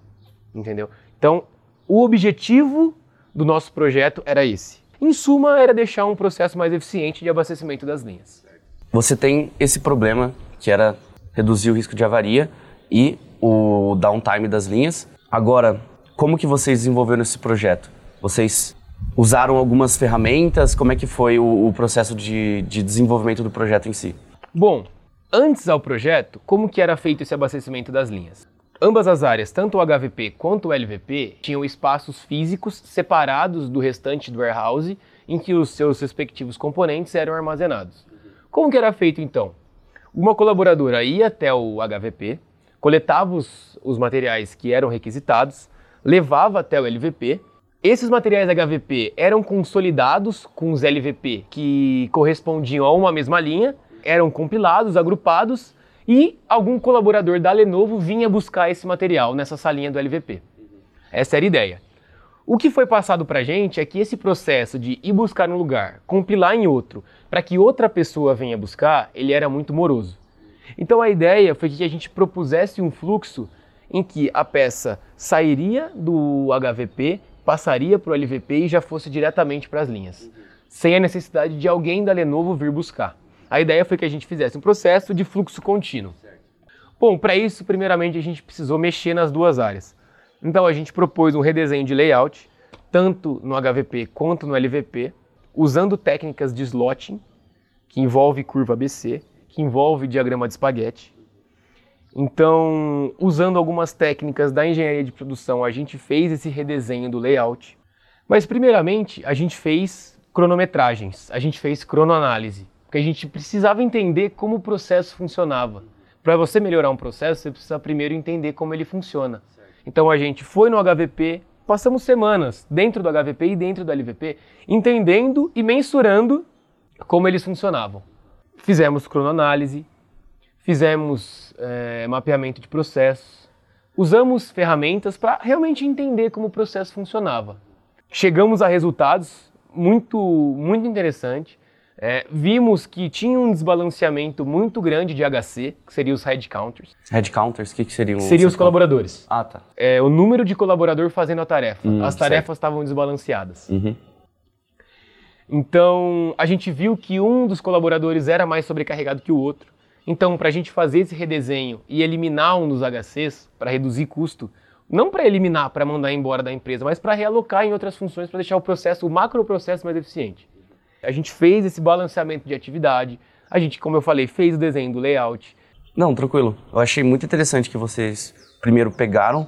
Entendeu? Então, o objetivo do nosso projeto era esse. Em suma, era deixar um processo mais eficiente de abastecimento das linhas. Você tem esse problema que era reduzir o risco de avaria e o downtime das linhas. Agora, como que vocês desenvolveram esse projeto? Vocês usaram algumas ferramentas? Como é que foi o, o processo de, de desenvolvimento do projeto em si? Bom, antes ao projeto, como que era feito esse abastecimento das linhas? Ambas as áreas, tanto o HVP quanto o LVP, tinham espaços físicos separados do restante do warehouse em que os seus respectivos componentes eram armazenados. Como que era feito então? Uma colaboradora ia até o HVP, coletava os, os materiais que eram requisitados, levava até o LVP. Esses materiais HVP eram consolidados com os LVP que correspondiam a uma mesma linha, eram compilados, agrupados e algum colaborador da Lenovo vinha buscar esse material nessa salinha do LVP. Essa era a ideia. O que foi passado para a gente é que esse processo de ir buscar um lugar, compilar em outro, para que outra pessoa venha buscar, ele era muito moroso. Então a ideia foi que a gente propusesse um fluxo em que a peça sairia do HVP, passaria para o LVP e já fosse diretamente para as linhas, sem a necessidade de alguém da Lenovo vir buscar. A ideia foi que a gente fizesse um processo de fluxo contínuo. Bom, para isso, primeiramente, a gente precisou mexer nas duas áreas. Então, a gente propôs um redesenho de layout, tanto no HVP quanto no LVP, usando técnicas de slotting, que envolve curva ABC, que envolve diagrama de espaguete. Então, usando algumas técnicas da engenharia de produção, a gente fez esse redesenho do layout. Mas, primeiramente, a gente fez cronometragens, a gente fez cronoanálise, porque a gente precisava entender como o processo funcionava, Para você melhorar um processo, você precisa primeiro entender como ele funciona. Então a gente foi no HVP, passamos semanas dentro do HVP e dentro do LVP, entendendo e mensurando como eles funcionavam. Fizemos cronoanálise, fizemos é, mapeamento de processos, usamos ferramentas para realmente entender como o processo funcionava. Chegamos a resultados muito, muito interessantes. É, vimos que tinha um desbalanceamento muito grande de HC, que seriam os headcounters. Headcounters, o que, que seriam? Seriam os colaboradores. Ah, tá. É, o número de colaborador fazendo a tarefa. Hum, As tarefas estavam desbalanceadas. Uhum. Então, a gente viu que um dos colaboradores era mais sobrecarregado que o outro. Então, para a gente fazer esse redesenho e eliminar um dos HCs, para reduzir custo, não para eliminar, para mandar embora da empresa, mas para realocar em outras funções para deixar o processo, o macro processo mais eficiente. A gente fez esse balanceamento de atividade, a gente, como eu falei, fez o desenho do layout. Não, tranquilo. Eu achei muito interessante que vocês primeiro pegaram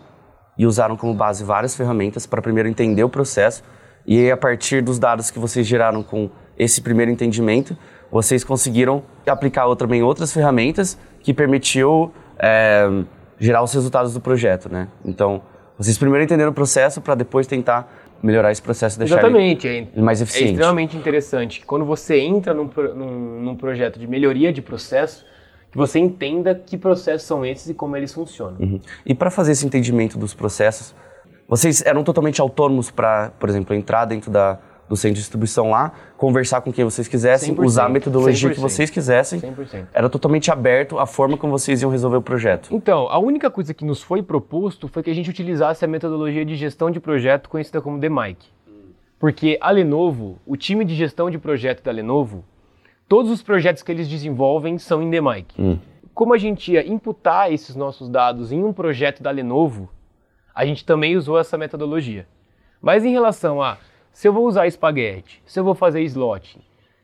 e usaram como base várias ferramentas para primeiro entender o processo e aí, a partir dos dados que vocês geraram com esse primeiro entendimento, vocês conseguiram aplicar também outras ferramentas que permitiu é, gerar os resultados do projeto, né? Então, vocês primeiro entenderam o processo para depois tentar melhorar esse processo e deixar Exatamente, ele é, mais eficiente. É extremamente interessante que quando você entra num, num, num projeto de melhoria de processo, que você entenda que processos são esses e como eles funcionam. Uhum. E para fazer esse entendimento dos processos, vocês eram totalmente autônomos para, por exemplo, entrar dentro da, do centro de distribuição lá, conversar com quem vocês quisessem, usar a metodologia 100%, que vocês quisessem. 100%. Era totalmente aberto a forma como vocês iam resolver o projeto. Então, a única coisa que nos foi proposto foi que a gente utilizasse a metodologia de gestão de projeto conhecida como DMIC. Porque a Lenovo, o time de gestão de projeto da Lenovo, todos os projetos que eles desenvolvem são em DMIC. Hum. Como a gente ia imputar esses nossos dados em um projeto da Lenovo, a gente também usou essa metodologia. Mas em relação a se eu vou usar espaguete, se eu vou fazer slot,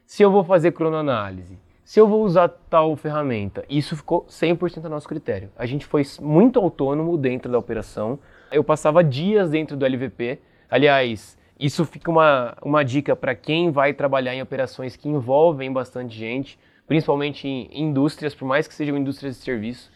se eu vou fazer cronoanálise, se eu vou usar tal ferramenta, isso ficou 100% a nosso critério. A gente foi muito autônomo dentro da operação. Eu passava dias dentro do LVP. Aliás, isso fica uma, uma dica para quem vai trabalhar em operações que envolvem bastante gente, principalmente em indústrias, por mais que sejam indústrias de serviço.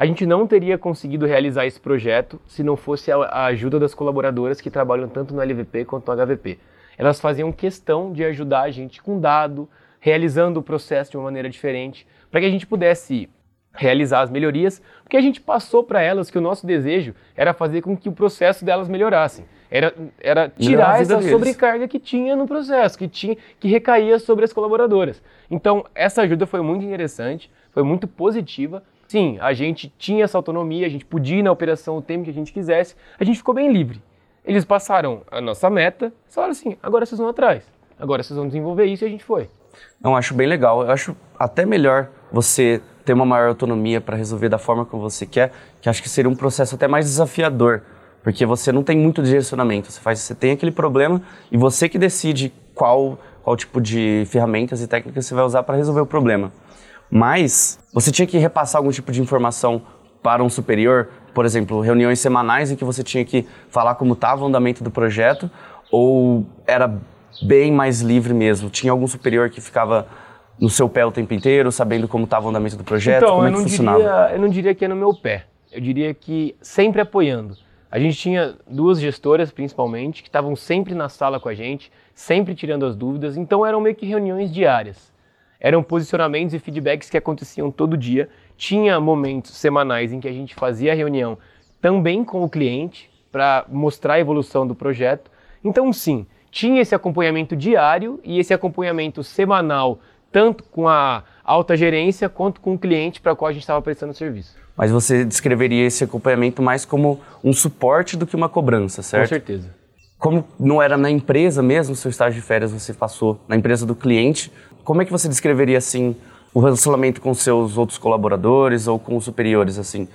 A gente não teria conseguido realizar esse projeto se não fosse a ajuda das colaboradoras que trabalham tanto no LVP quanto no HVP. Elas faziam questão de ajudar a gente com dado, realizando o processo de uma maneira diferente, para que a gente pudesse realizar as melhorias, porque a gente passou para elas que o nosso desejo era fazer com que o processo delas melhorasse. Era, era tirar essa deles. sobrecarga que tinha no processo, que, tinha, que recaía sobre as colaboradoras. Então, essa ajuda foi muito interessante, foi muito positiva Sim, a gente tinha essa autonomia, a gente podia ir na operação o tempo que a gente quisesse, a gente ficou bem livre. Eles passaram a nossa meta, falaram assim, agora vocês vão atrás, agora vocês vão desenvolver isso e a gente foi. Não, acho bem legal. Eu acho até melhor você ter uma maior autonomia para resolver da forma como você quer, que acho que seria um processo até mais desafiador, porque você não tem muito direcionamento. Você faz, você tem aquele problema e você que decide qual qual tipo de ferramentas e técnicas você vai usar para resolver o problema. Mas você tinha que repassar algum tipo de informação para um superior, por exemplo, reuniões semanais em que você tinha que falar como estava o andamento do projeto, ou era bem mais livre mesmo? Tinha algum superior que ficava no seu pé o tempo inteiro, sabendo como estava o andamento do projeto? Então, como é que funcionava? Diria, eu não diria que é no meu pé. Eu diria que sempre apoiando. A gente tinha duas gestoras, principalmente, que estavam sempre na sala com a gente, sempre tirando as dúvidas, então eram meio que reuniões diárias. Eram posicionamentos e feedbacks que aconteciam todo dia. Tinha momentos semanais em que a gente fazia a reunião também com o cliente para mostrar a evolução do projeto. Então, sim, tinha esse acompanhamento diário e esse acompanhamento semanal, tanto com a alta gerência quanto com o cliente para qual a gente estava prestando serviço. Mas você descreveria esse acompanhamento mais como um suporte do que uma cobrança, certo? Com certeza. Como não era na empresa mesmo, seu estágio de férias você passou na empresa do cliente, como é que você descreveria assim o relacionamento com seus outros colaboradores ou com os superiores assim?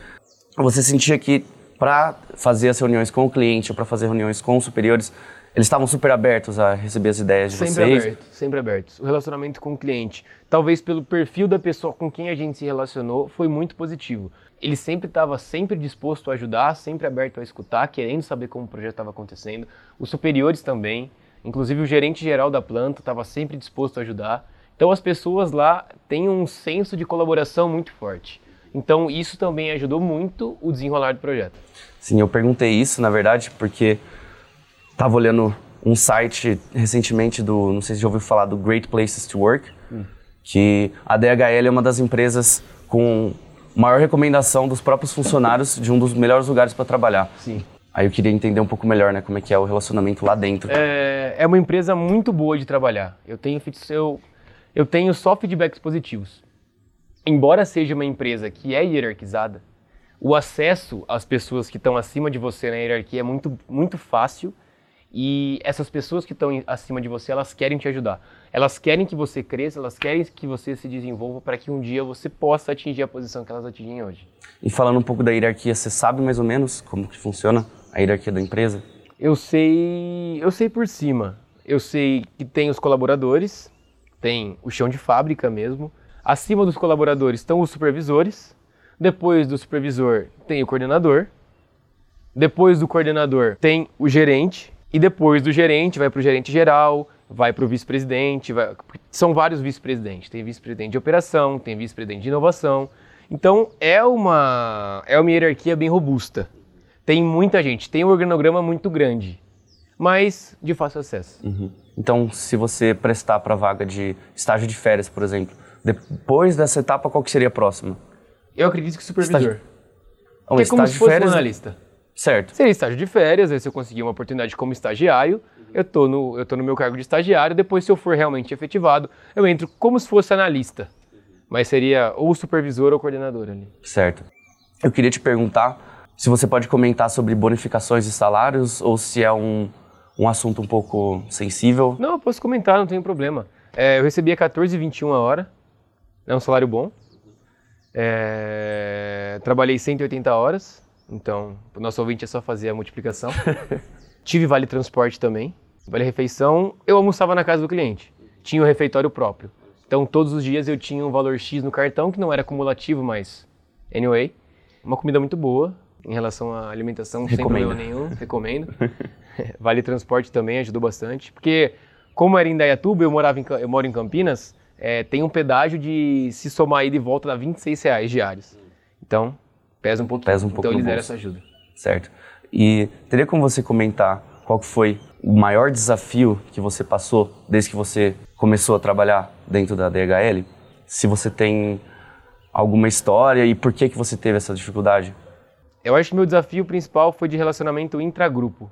Você sentia que para fazer as reuniões com o cliente ou para fazer reuniões com os superiores, eles estavam super abertos a receber as ideias de sempre vocês? Sempre abertos, sempre abertos. O relacionamento com o cliente, talvez pelo perfil da pessoa com quem a gente se relacionou, foi muito positivo. Ele sempre estava sempre disposto a ajudar, sempre aberto a escutar, querendo saber como o projeto estava acontecendo. Os superiores também, inclusive o gerente geral da planta estava sempre disposto a ajudar. Então as pessoas lá têm um senso de colaboração muito forte. Então, isso também ajudou muito o desenrolar do projeto. Sim, eu perguntei isso, na verdade, porque estava olhando um site recentemente do, não sei se já ouviu falar, do Great Places to Work, hum. que a DHL é uma das empresas com maior recomendação dos próprios funcionários de um dos melhores lugares para trabalhar. Sim. Aí eu queria entender um pouco melhor, né, como é que é o relacionamento lá dentro. É, é uma empresa muito boa de trabalhar. Eu tenho, eu, eu tenho só feedbacks positivos. Embora seja uma empresa que é hierarquizada, o acesso às pessoas que estão acima de você na hierarquia é muito, muito fácil e essas pessoas que estão acima de você, elas querem te ajudar. Elas querem que você cresça, elas querem que você se desenvolva para que um dia você possa atingir a posição que elas atingem hoje. E falando um pouco da hierarquia, você sabe mais ou menos como que funciona? a hierarquia da empresa? Eu sei, eu sei por cima. Eu sei que tem os colaboradores, tem o chão de fábrica mesmo. Acima dos colaboradores estão os supervisores. Depois do supervisor tem o coordenador. Depois do coordenador tem o gerente. E depois do gerente vai para o gerente geral, vai para o vice-presidente. São vários vice-presidentes. Tem vice-presidente de operação, tem vice-presidente de inovação. Então é uma, é uma hierarquia bem robusta. Tem muita gente, tem um organograma muito grande, mas de fácil acesso. Uhum. Então, se você prestar para vaga de estágio de férias, por exemplo, depois dessa etapa, qual que seria a próxima? Eu acredito que supervisor. Estágio... Um que é como se fosse férias... um analista. Certo. Seria estágio de férias, aí se eu conseguir uma oportunidade como estagiário, eu tô, no, eu tô no meu cargo de estagiário, depois se eu for realmente efetivado, eu entro como se fosse analista. Mas seria ou supervisor ou coordenador ali. Certo. Eu queria te perguntar se você pode comentar sobre bonificações de salários ou se é um, um assunto um pouco sensível. Não, eu posso comentar, não tem problema. É, eu recebia 14,21 a hora, é um salário bom. É, trabalhei 180 horas, então o nosso ouvinte é só fazer a multiplicação. <laughs> Tive vale transporte também, vale refeição. Eu almoçava na casa do cliente, tinha o um refeitório próprio. Então todos os dias eu tinha um valor X no cartão, que não era cumulativo, mas anyway. Uma comida muito boa, em relação à alimentação, Recomendo. sem problema nenhum, recomendo. <laughs> <laughs> vale transporte também ajudou bastante, porque como era em Dayatuba, eu, morava em, eu moro em Campinas, é, tem um pedágio de se somar aí de volta dá 26 reais diários. Então, pesa um pouquinho. Pesa um pouco então eles deram essa ajuda. Certo. E teria como você comentar qual foi o maior desafio que você passou desde que você começou a trabalhar dentro da DHL? Se você tem alguma história e por que que você teve essa dificuldade? Eu acho que meu desafio principal foi de relacionamento intragrupo.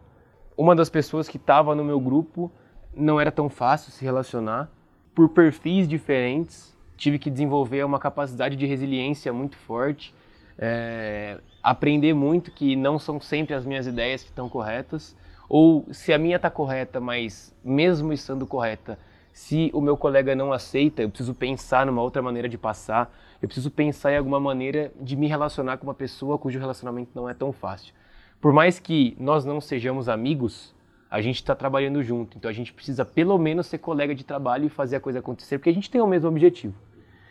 Uma das pessoas que estava no meu grupo não era tão fácil se relacionar. Por perfis diferentes, tive que desenvolver uma capacidade de resiliência muito forte, é, aprender muito que não são sempre as minhas ideias que estão corretas, ou se a minha está correta, mas mesmo estando correta, se o meu colega não aceita, eu preciso pensar numa outra maneira de passar. Eu preciso pensar em alguma maneira de me relacionar com uma pessoa cujo relacionamento não é tão fácil. Por mais que nós não sejamos amigos, a gente está trabalhando junto. Então a gente precisa pelo menos ser colega de trabalho e fazer a coisa acontecer, porque a gente tem o mesmo objetivo.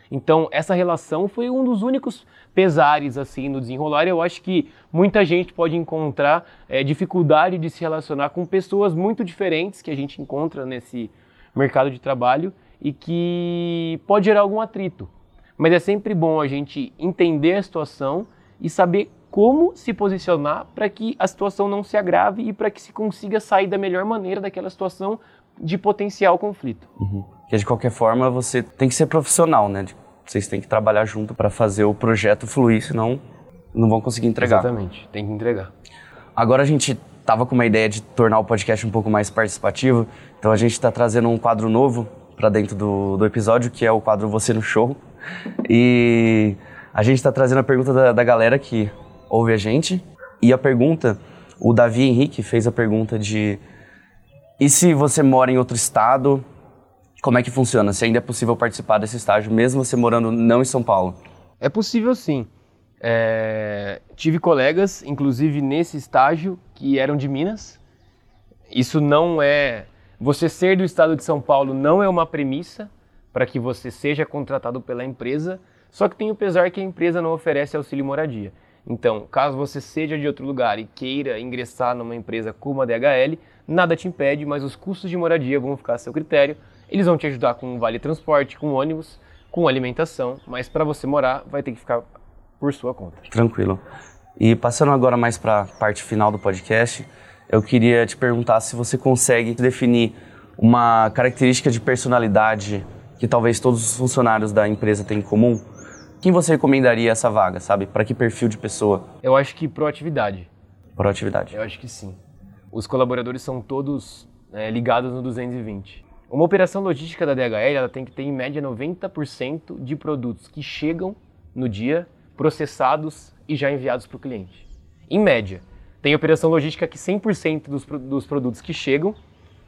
Então essa relação foi um dos únicos pesares assim no desenrolar. Eu acho que muita gente pode encontrar é, dificuldade de se relacionar com pessoas muito diferentes que a gente encontra nesse mercado de trabalho e que pode gerar algum atrito. Mas é sempre bom a gente entender a situação e saber como se posicionar para que a situação não se agrave e para que se consiga sair da melhor maneira daquela situação de potencial conflito. Uhum. Porque de qualquer forma você tem que ser profissional, né? Vocês têm que trabalhar junto para fazer o projeto fluir, senão não vão conseguir entregar. Exatamente, tem que entregar. Agora a gente tava com uma ideia de tornar o podcast um pouco mais participativo, então a gente está trazendo um quadro novo para dentro do, do episódio, que é o quadro Você no Show. E a gente está trazendo a pergunta da, da galera que ouve a gente. E a pergunta, o Davi Henrique fez a pergunta de: e se você mora em outro estado, como é que funciona? Se ainda é possível participar desse estágio, mesmo você morando não em São Paulo? É possível sim. É, tive colegas, inclusive nesse estágio, que eram de Minas. Isso não é. Você ser do estado de São Paulo não é uma premissa para que você seja contratado pela empresa, só que tem o pesar que a empresa não oferece auxílio moradia. Então, caso você seja de outro lugar e queira ingressar numa empresa como a DHL, nada te impede, mas os custos de moradia vão ficar a seu critério. Eles vão te ajudar com vale transporte, com ônibus, com alimentação, mas para você morar vai ter que ficar por sua conta. Tranquilo. E passando agora mais para a parte final do podcast, eu queria te perguntar se você consegue definir uma característica de personalidade que talvez todos os funcionários da empresa têm em comum. Quem você recomendaria essa vaga, sabe? Para que perfil de pessoa? Eu acho que proatividade. Proatividade. Eu acho que sim. Os colaboradores são todos é, ligados no 220. Uma operação logística da DHL ela tem que ter em média 90% de produtos que chegam no dia, processados e já enviados para o cliente. Em média. Tem operação logística que 100% dos, dos produtos que chegam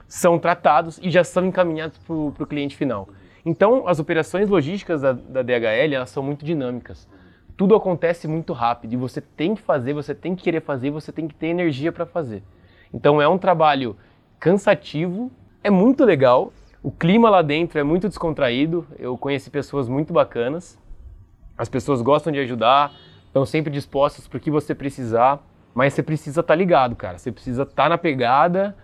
são tratados e já são encaminhados para o cliente final. Então, as operações logísticas da, da DHL elas são muito dinâmicas. Tudo acontece muito rápido e você tem que fazer, você tem que querer fazer, você tem que ter energia para fazer. Então, é um trabalho cansativo, é muito legal. O clima lá dentro é muito descontraído. Eu conheci pessoas muito bacanas. As pessoas gostam de ajudar, estão sempre dispostas para o que você precisar, mas você precisa estar tá ligado, cara. Você precisa estar tá na pegada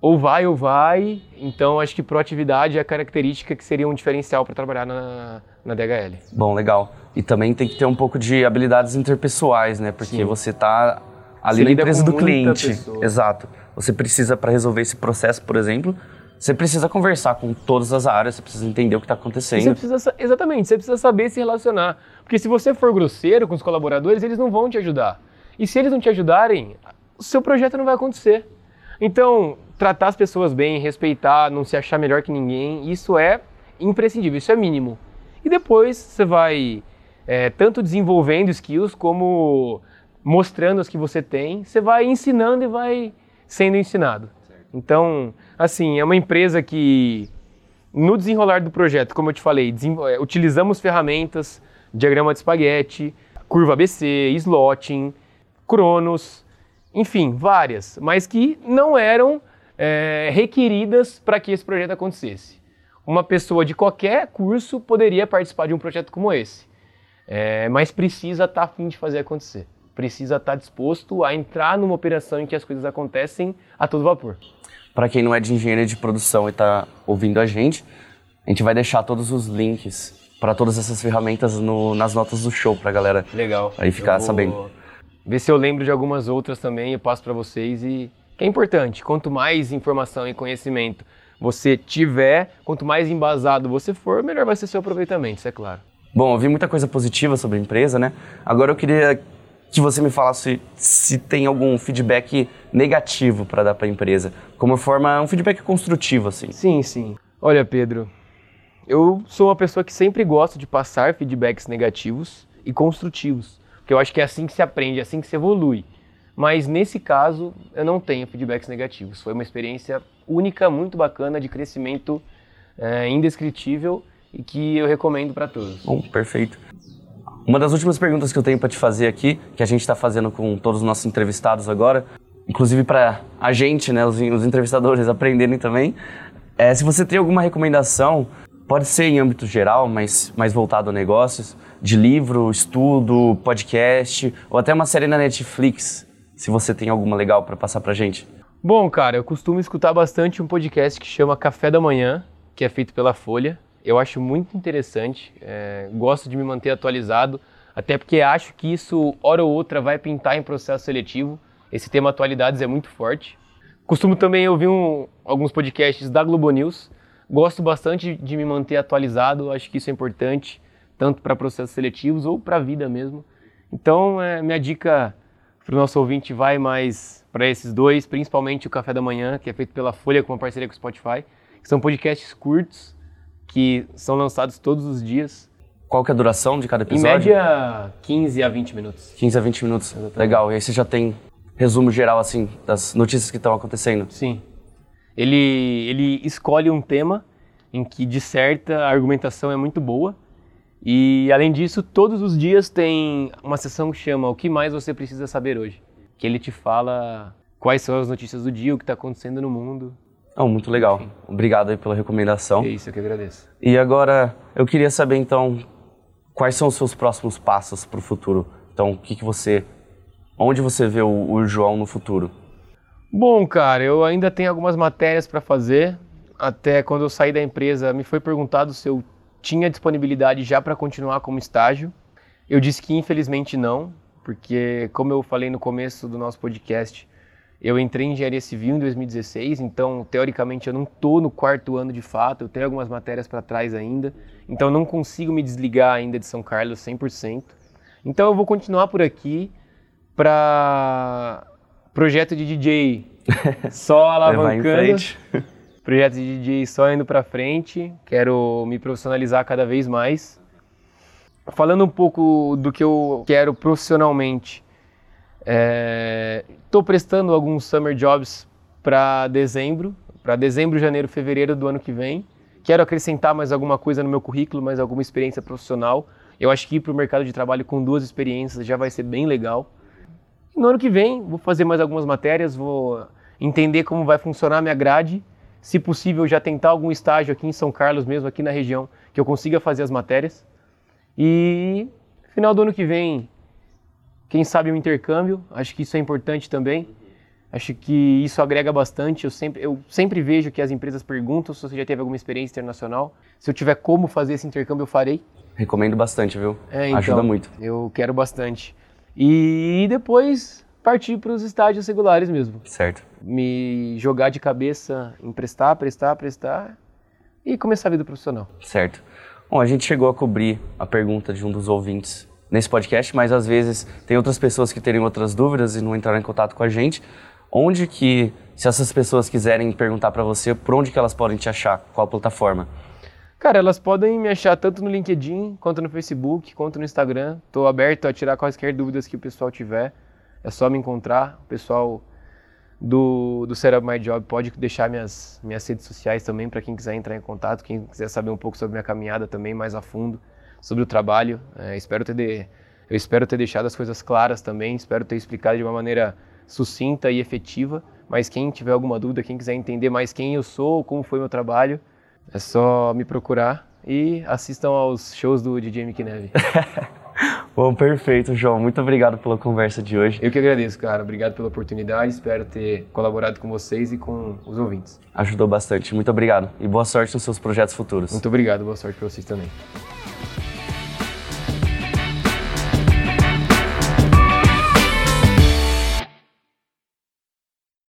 ou vai ou vai. Então acho que proatividade é a característica que seria um diferencial para trabalhar na, na DHL. Bom, legal. E também tem que ter um pouco de habilidades interpessoais, né? Porque Sim. você está ali na empresa do cliente. Pessoa. Exato. Você precisa para resolver esse processo, por exemplo, você precisa conversar com todas as áreas, você precisa entender o que está acontecendo. Você precisa, exatamente, você precisa saber se relacionar. Porque se você for grosseiro com os colaboradores, eles não vão te ajudar. E se eles não te ajudarem, o seu projeto não vai acontecer. Então, tratar as pessoas bem, respeitar, não se achar melhor que ninguém, isso é imprescindível, isso é mínimo. E depois você vai é, tanto desenvolvendo skills como mostrando as que você tem, você vai ensinando e vai sendo ensinado. Então, assim, é uma empresa que no desenrolar do projeto, como eu te falei, é, utilizamos ferramentas, diagrama de espaguete, curva ABC, slotting, Cronos, enfim, várias, mas que não eram é, requeridas para que esse projeto acontecesse. Uma pessoa de qualquer curso poderia participar de um projeto como esse, é, mas precisa estar tá afim de fazer acontecer. Precisa estar tá disposto a entrar numa operação em que as coisas acontecem a todo vapor. Para quem não é de engenharia de produção e está ouvindo a gente, a gente vai deixar todos os links para todas essas ferramentas no, nas notas do show para galera Legal. aí ficar vou sabendo. Ver se eu lembro de algumas outras também, eu passo para vocês e que é importante. Quanto mais informação e conhecimento você tiver, quanto mais embasado você for, melhor vai ser seu aproveitamento, isso é claro. Bom, eu vi muita coisa positiva sobre a empresa, né? Agora eu queria que você me falasse se tem algum feedback negativo para dar para a empresa, como forma um feedback construtivo assim. Sim, sim. Olha, Pedro, eu sou uma pessoa que sempre gosta de passar feedbacks negativos e construtivos, porque eu acho que é assim que se aprende, é assim que se evolui. Mas nesse caso, eu não tenho feedbacks negativos. Foi uma experiência única, muito bacana, de crescimento é, indescritível e que eu recomendo para todos. Bom, perfeito. Uma das últimas perguntas que eu tenho para te fazer aqui, que a gente está fazendo com todos os nossos entrevistados agora, inclusive para a gente, né, os, os entrevistadores aprenderem também, é se você tem alguma recomendação, pode ser em âmbito geral, mas mais voltado a negócios, de livro, estudo, podcast ou até uma série na Netflix se você tem alguma legal para passar pra gente. Bom, cara, eu costumo escutar bastante um podcast que chama Café da Manhã, que é feito pela Folha. Eu acho muito interessante, é, gosto de me manter atualizado, até porque acho que isso, hora ou outra, vai pintar em processo seletivo. Esse tema atualidades é muito forte. Costumo também ouvir um, alguns podcasts da Globo News. Gosto bastante de me manter atualizado, acho que isso é importante, tanto para processos seletivos ou para a vida mesmo. Então, é, minha dica para o nosso ouvinte vai mais para esses dois, principalmente o Café da Manhã, que é feito pela Folha com uma parceria com o Spotify, que são podcasts curtos que são lançados todos os dias. Qual que é a duração de cada episódio? Em média, 15 a 20 minutos. 15 a 20 minutos. Exatamente. Legal. E aí você já tem resumo geral assim das notícias que estão acontecendo? Sim. Ele ele escolhe um tema em que disserta, a argumentação é muito boa e além disso, todos os dias tem uma sessão que chama O que mais você precisa saber hoje? Que ele te fala quais são as notícias do dia, o que está acontecendo no mundo. Oh, muito legal. Enfim. Obrigado aí pela recomendação. É isso, eu que agradeço. E agora, eu queria saber então, quais são os seus próximos passos para o futuro? Então, o que, que você, onde você vê o, o João no futuro? Bom, cara, eu ainda tenho algumas matérias para fazer. Até quando eu saí da empresa, me foi perguntado se eu tinha disponibilidade já para continuar como estágio. Eu disse que infelizmente não, porque como eu falei no começo do nosso podcast, eu entrei em engenharia civil em 2016, então teoricamente eu não estou no quarto ano de fato, eu tenho algumas matérias para trás ainda, então não consigo me desligar ainda de São Carlos 100%. Então eu vou continuar por aqui para projeto de DJ <laughs> só alavancando. <laughs> projeto de DJ só indo para frente, quero me profissionalizar cada vez mais. Falando um pouco do que eu quero profissionalmente, Estou é, prestando alguns summer jobs para dezembro, para dezembro, janeiro, fevereiro do ano que vem. Quero acrescentar mais alguma coisa no meu currículo, mais alguma experiência profissional. Eu acho que ir para o mercado de trabalho com duas experiências já vai ser bem legal. No ano que vem, vou fazer mais algumas matérias, vou entender como vai funcionar a minha grade. Se possível, já tentar algum estágio aqui em São Carlos, mesmo aqui na região, que eu consiga fazer as matérias. E final do ano que vem, quem sabe um intercâmbio, acho que isso é importante também. Acho que isso agrega bastante. Eu sempre, eu sempre vejo que as empresas perguntam se você já teve alguma experiência internacional. Se eu tiver como fazer esse intercâmbio, eu farei. Recomendo bastante, viu? É, então, Ajuda muito. Eu quero bastante. E depois partir para os estágios regulares mesmo. Certo. Me jogar de cabeça, emprestar, prestar, prestar e começar a vida profissional. Certo. Bom, a gente chegou a cobrir a pergunta de um dos ouvintes nesse podcast, mas às vezes tem outras pessoas que teriam outras dúvidas e não entraram em contato com a gente. Onde que, se essas pessoas quiserem perguntar para você, por onde que elas podem te achar? Qual plataforma? Cara, elas podem me achar tanto no LinkedIn, quanto no Facebook, quanto no Instagram. Estou aberto a tirar quaisquer dúvidas que o pessoal tiver. É só me encontrar. O pessoal do, do Setup My Job pode deixar minhas, minhas redes sociais também para quem quiser entrar em contato, quem quiser saber um pouco sobre minha caminhada também mais a fundo sobre o trabalho. É, espero ter de, eu espero ter deixado as coisas claras também, espero ter explicado de uma maneira sucinta e efetiva. Mas quem tiver alguma dúvida, quem quiser entender mais quem eu sou, como foi meu trabalho, é só me procurar e assistam aos shows do DJ Mickey Neve. <laughs> Bom, perfeito, João. Muito obrigado pela conversa de hoje. Eu que agradeço, cara. Obrigado pela oportunidade. Espero ter colaborado com vocês e com os ouvintes. Ajudou bastante. Muito obrigado. E boa sorte nos seus projetos futuros. Muito obrigado. Boa sorte para vocês também.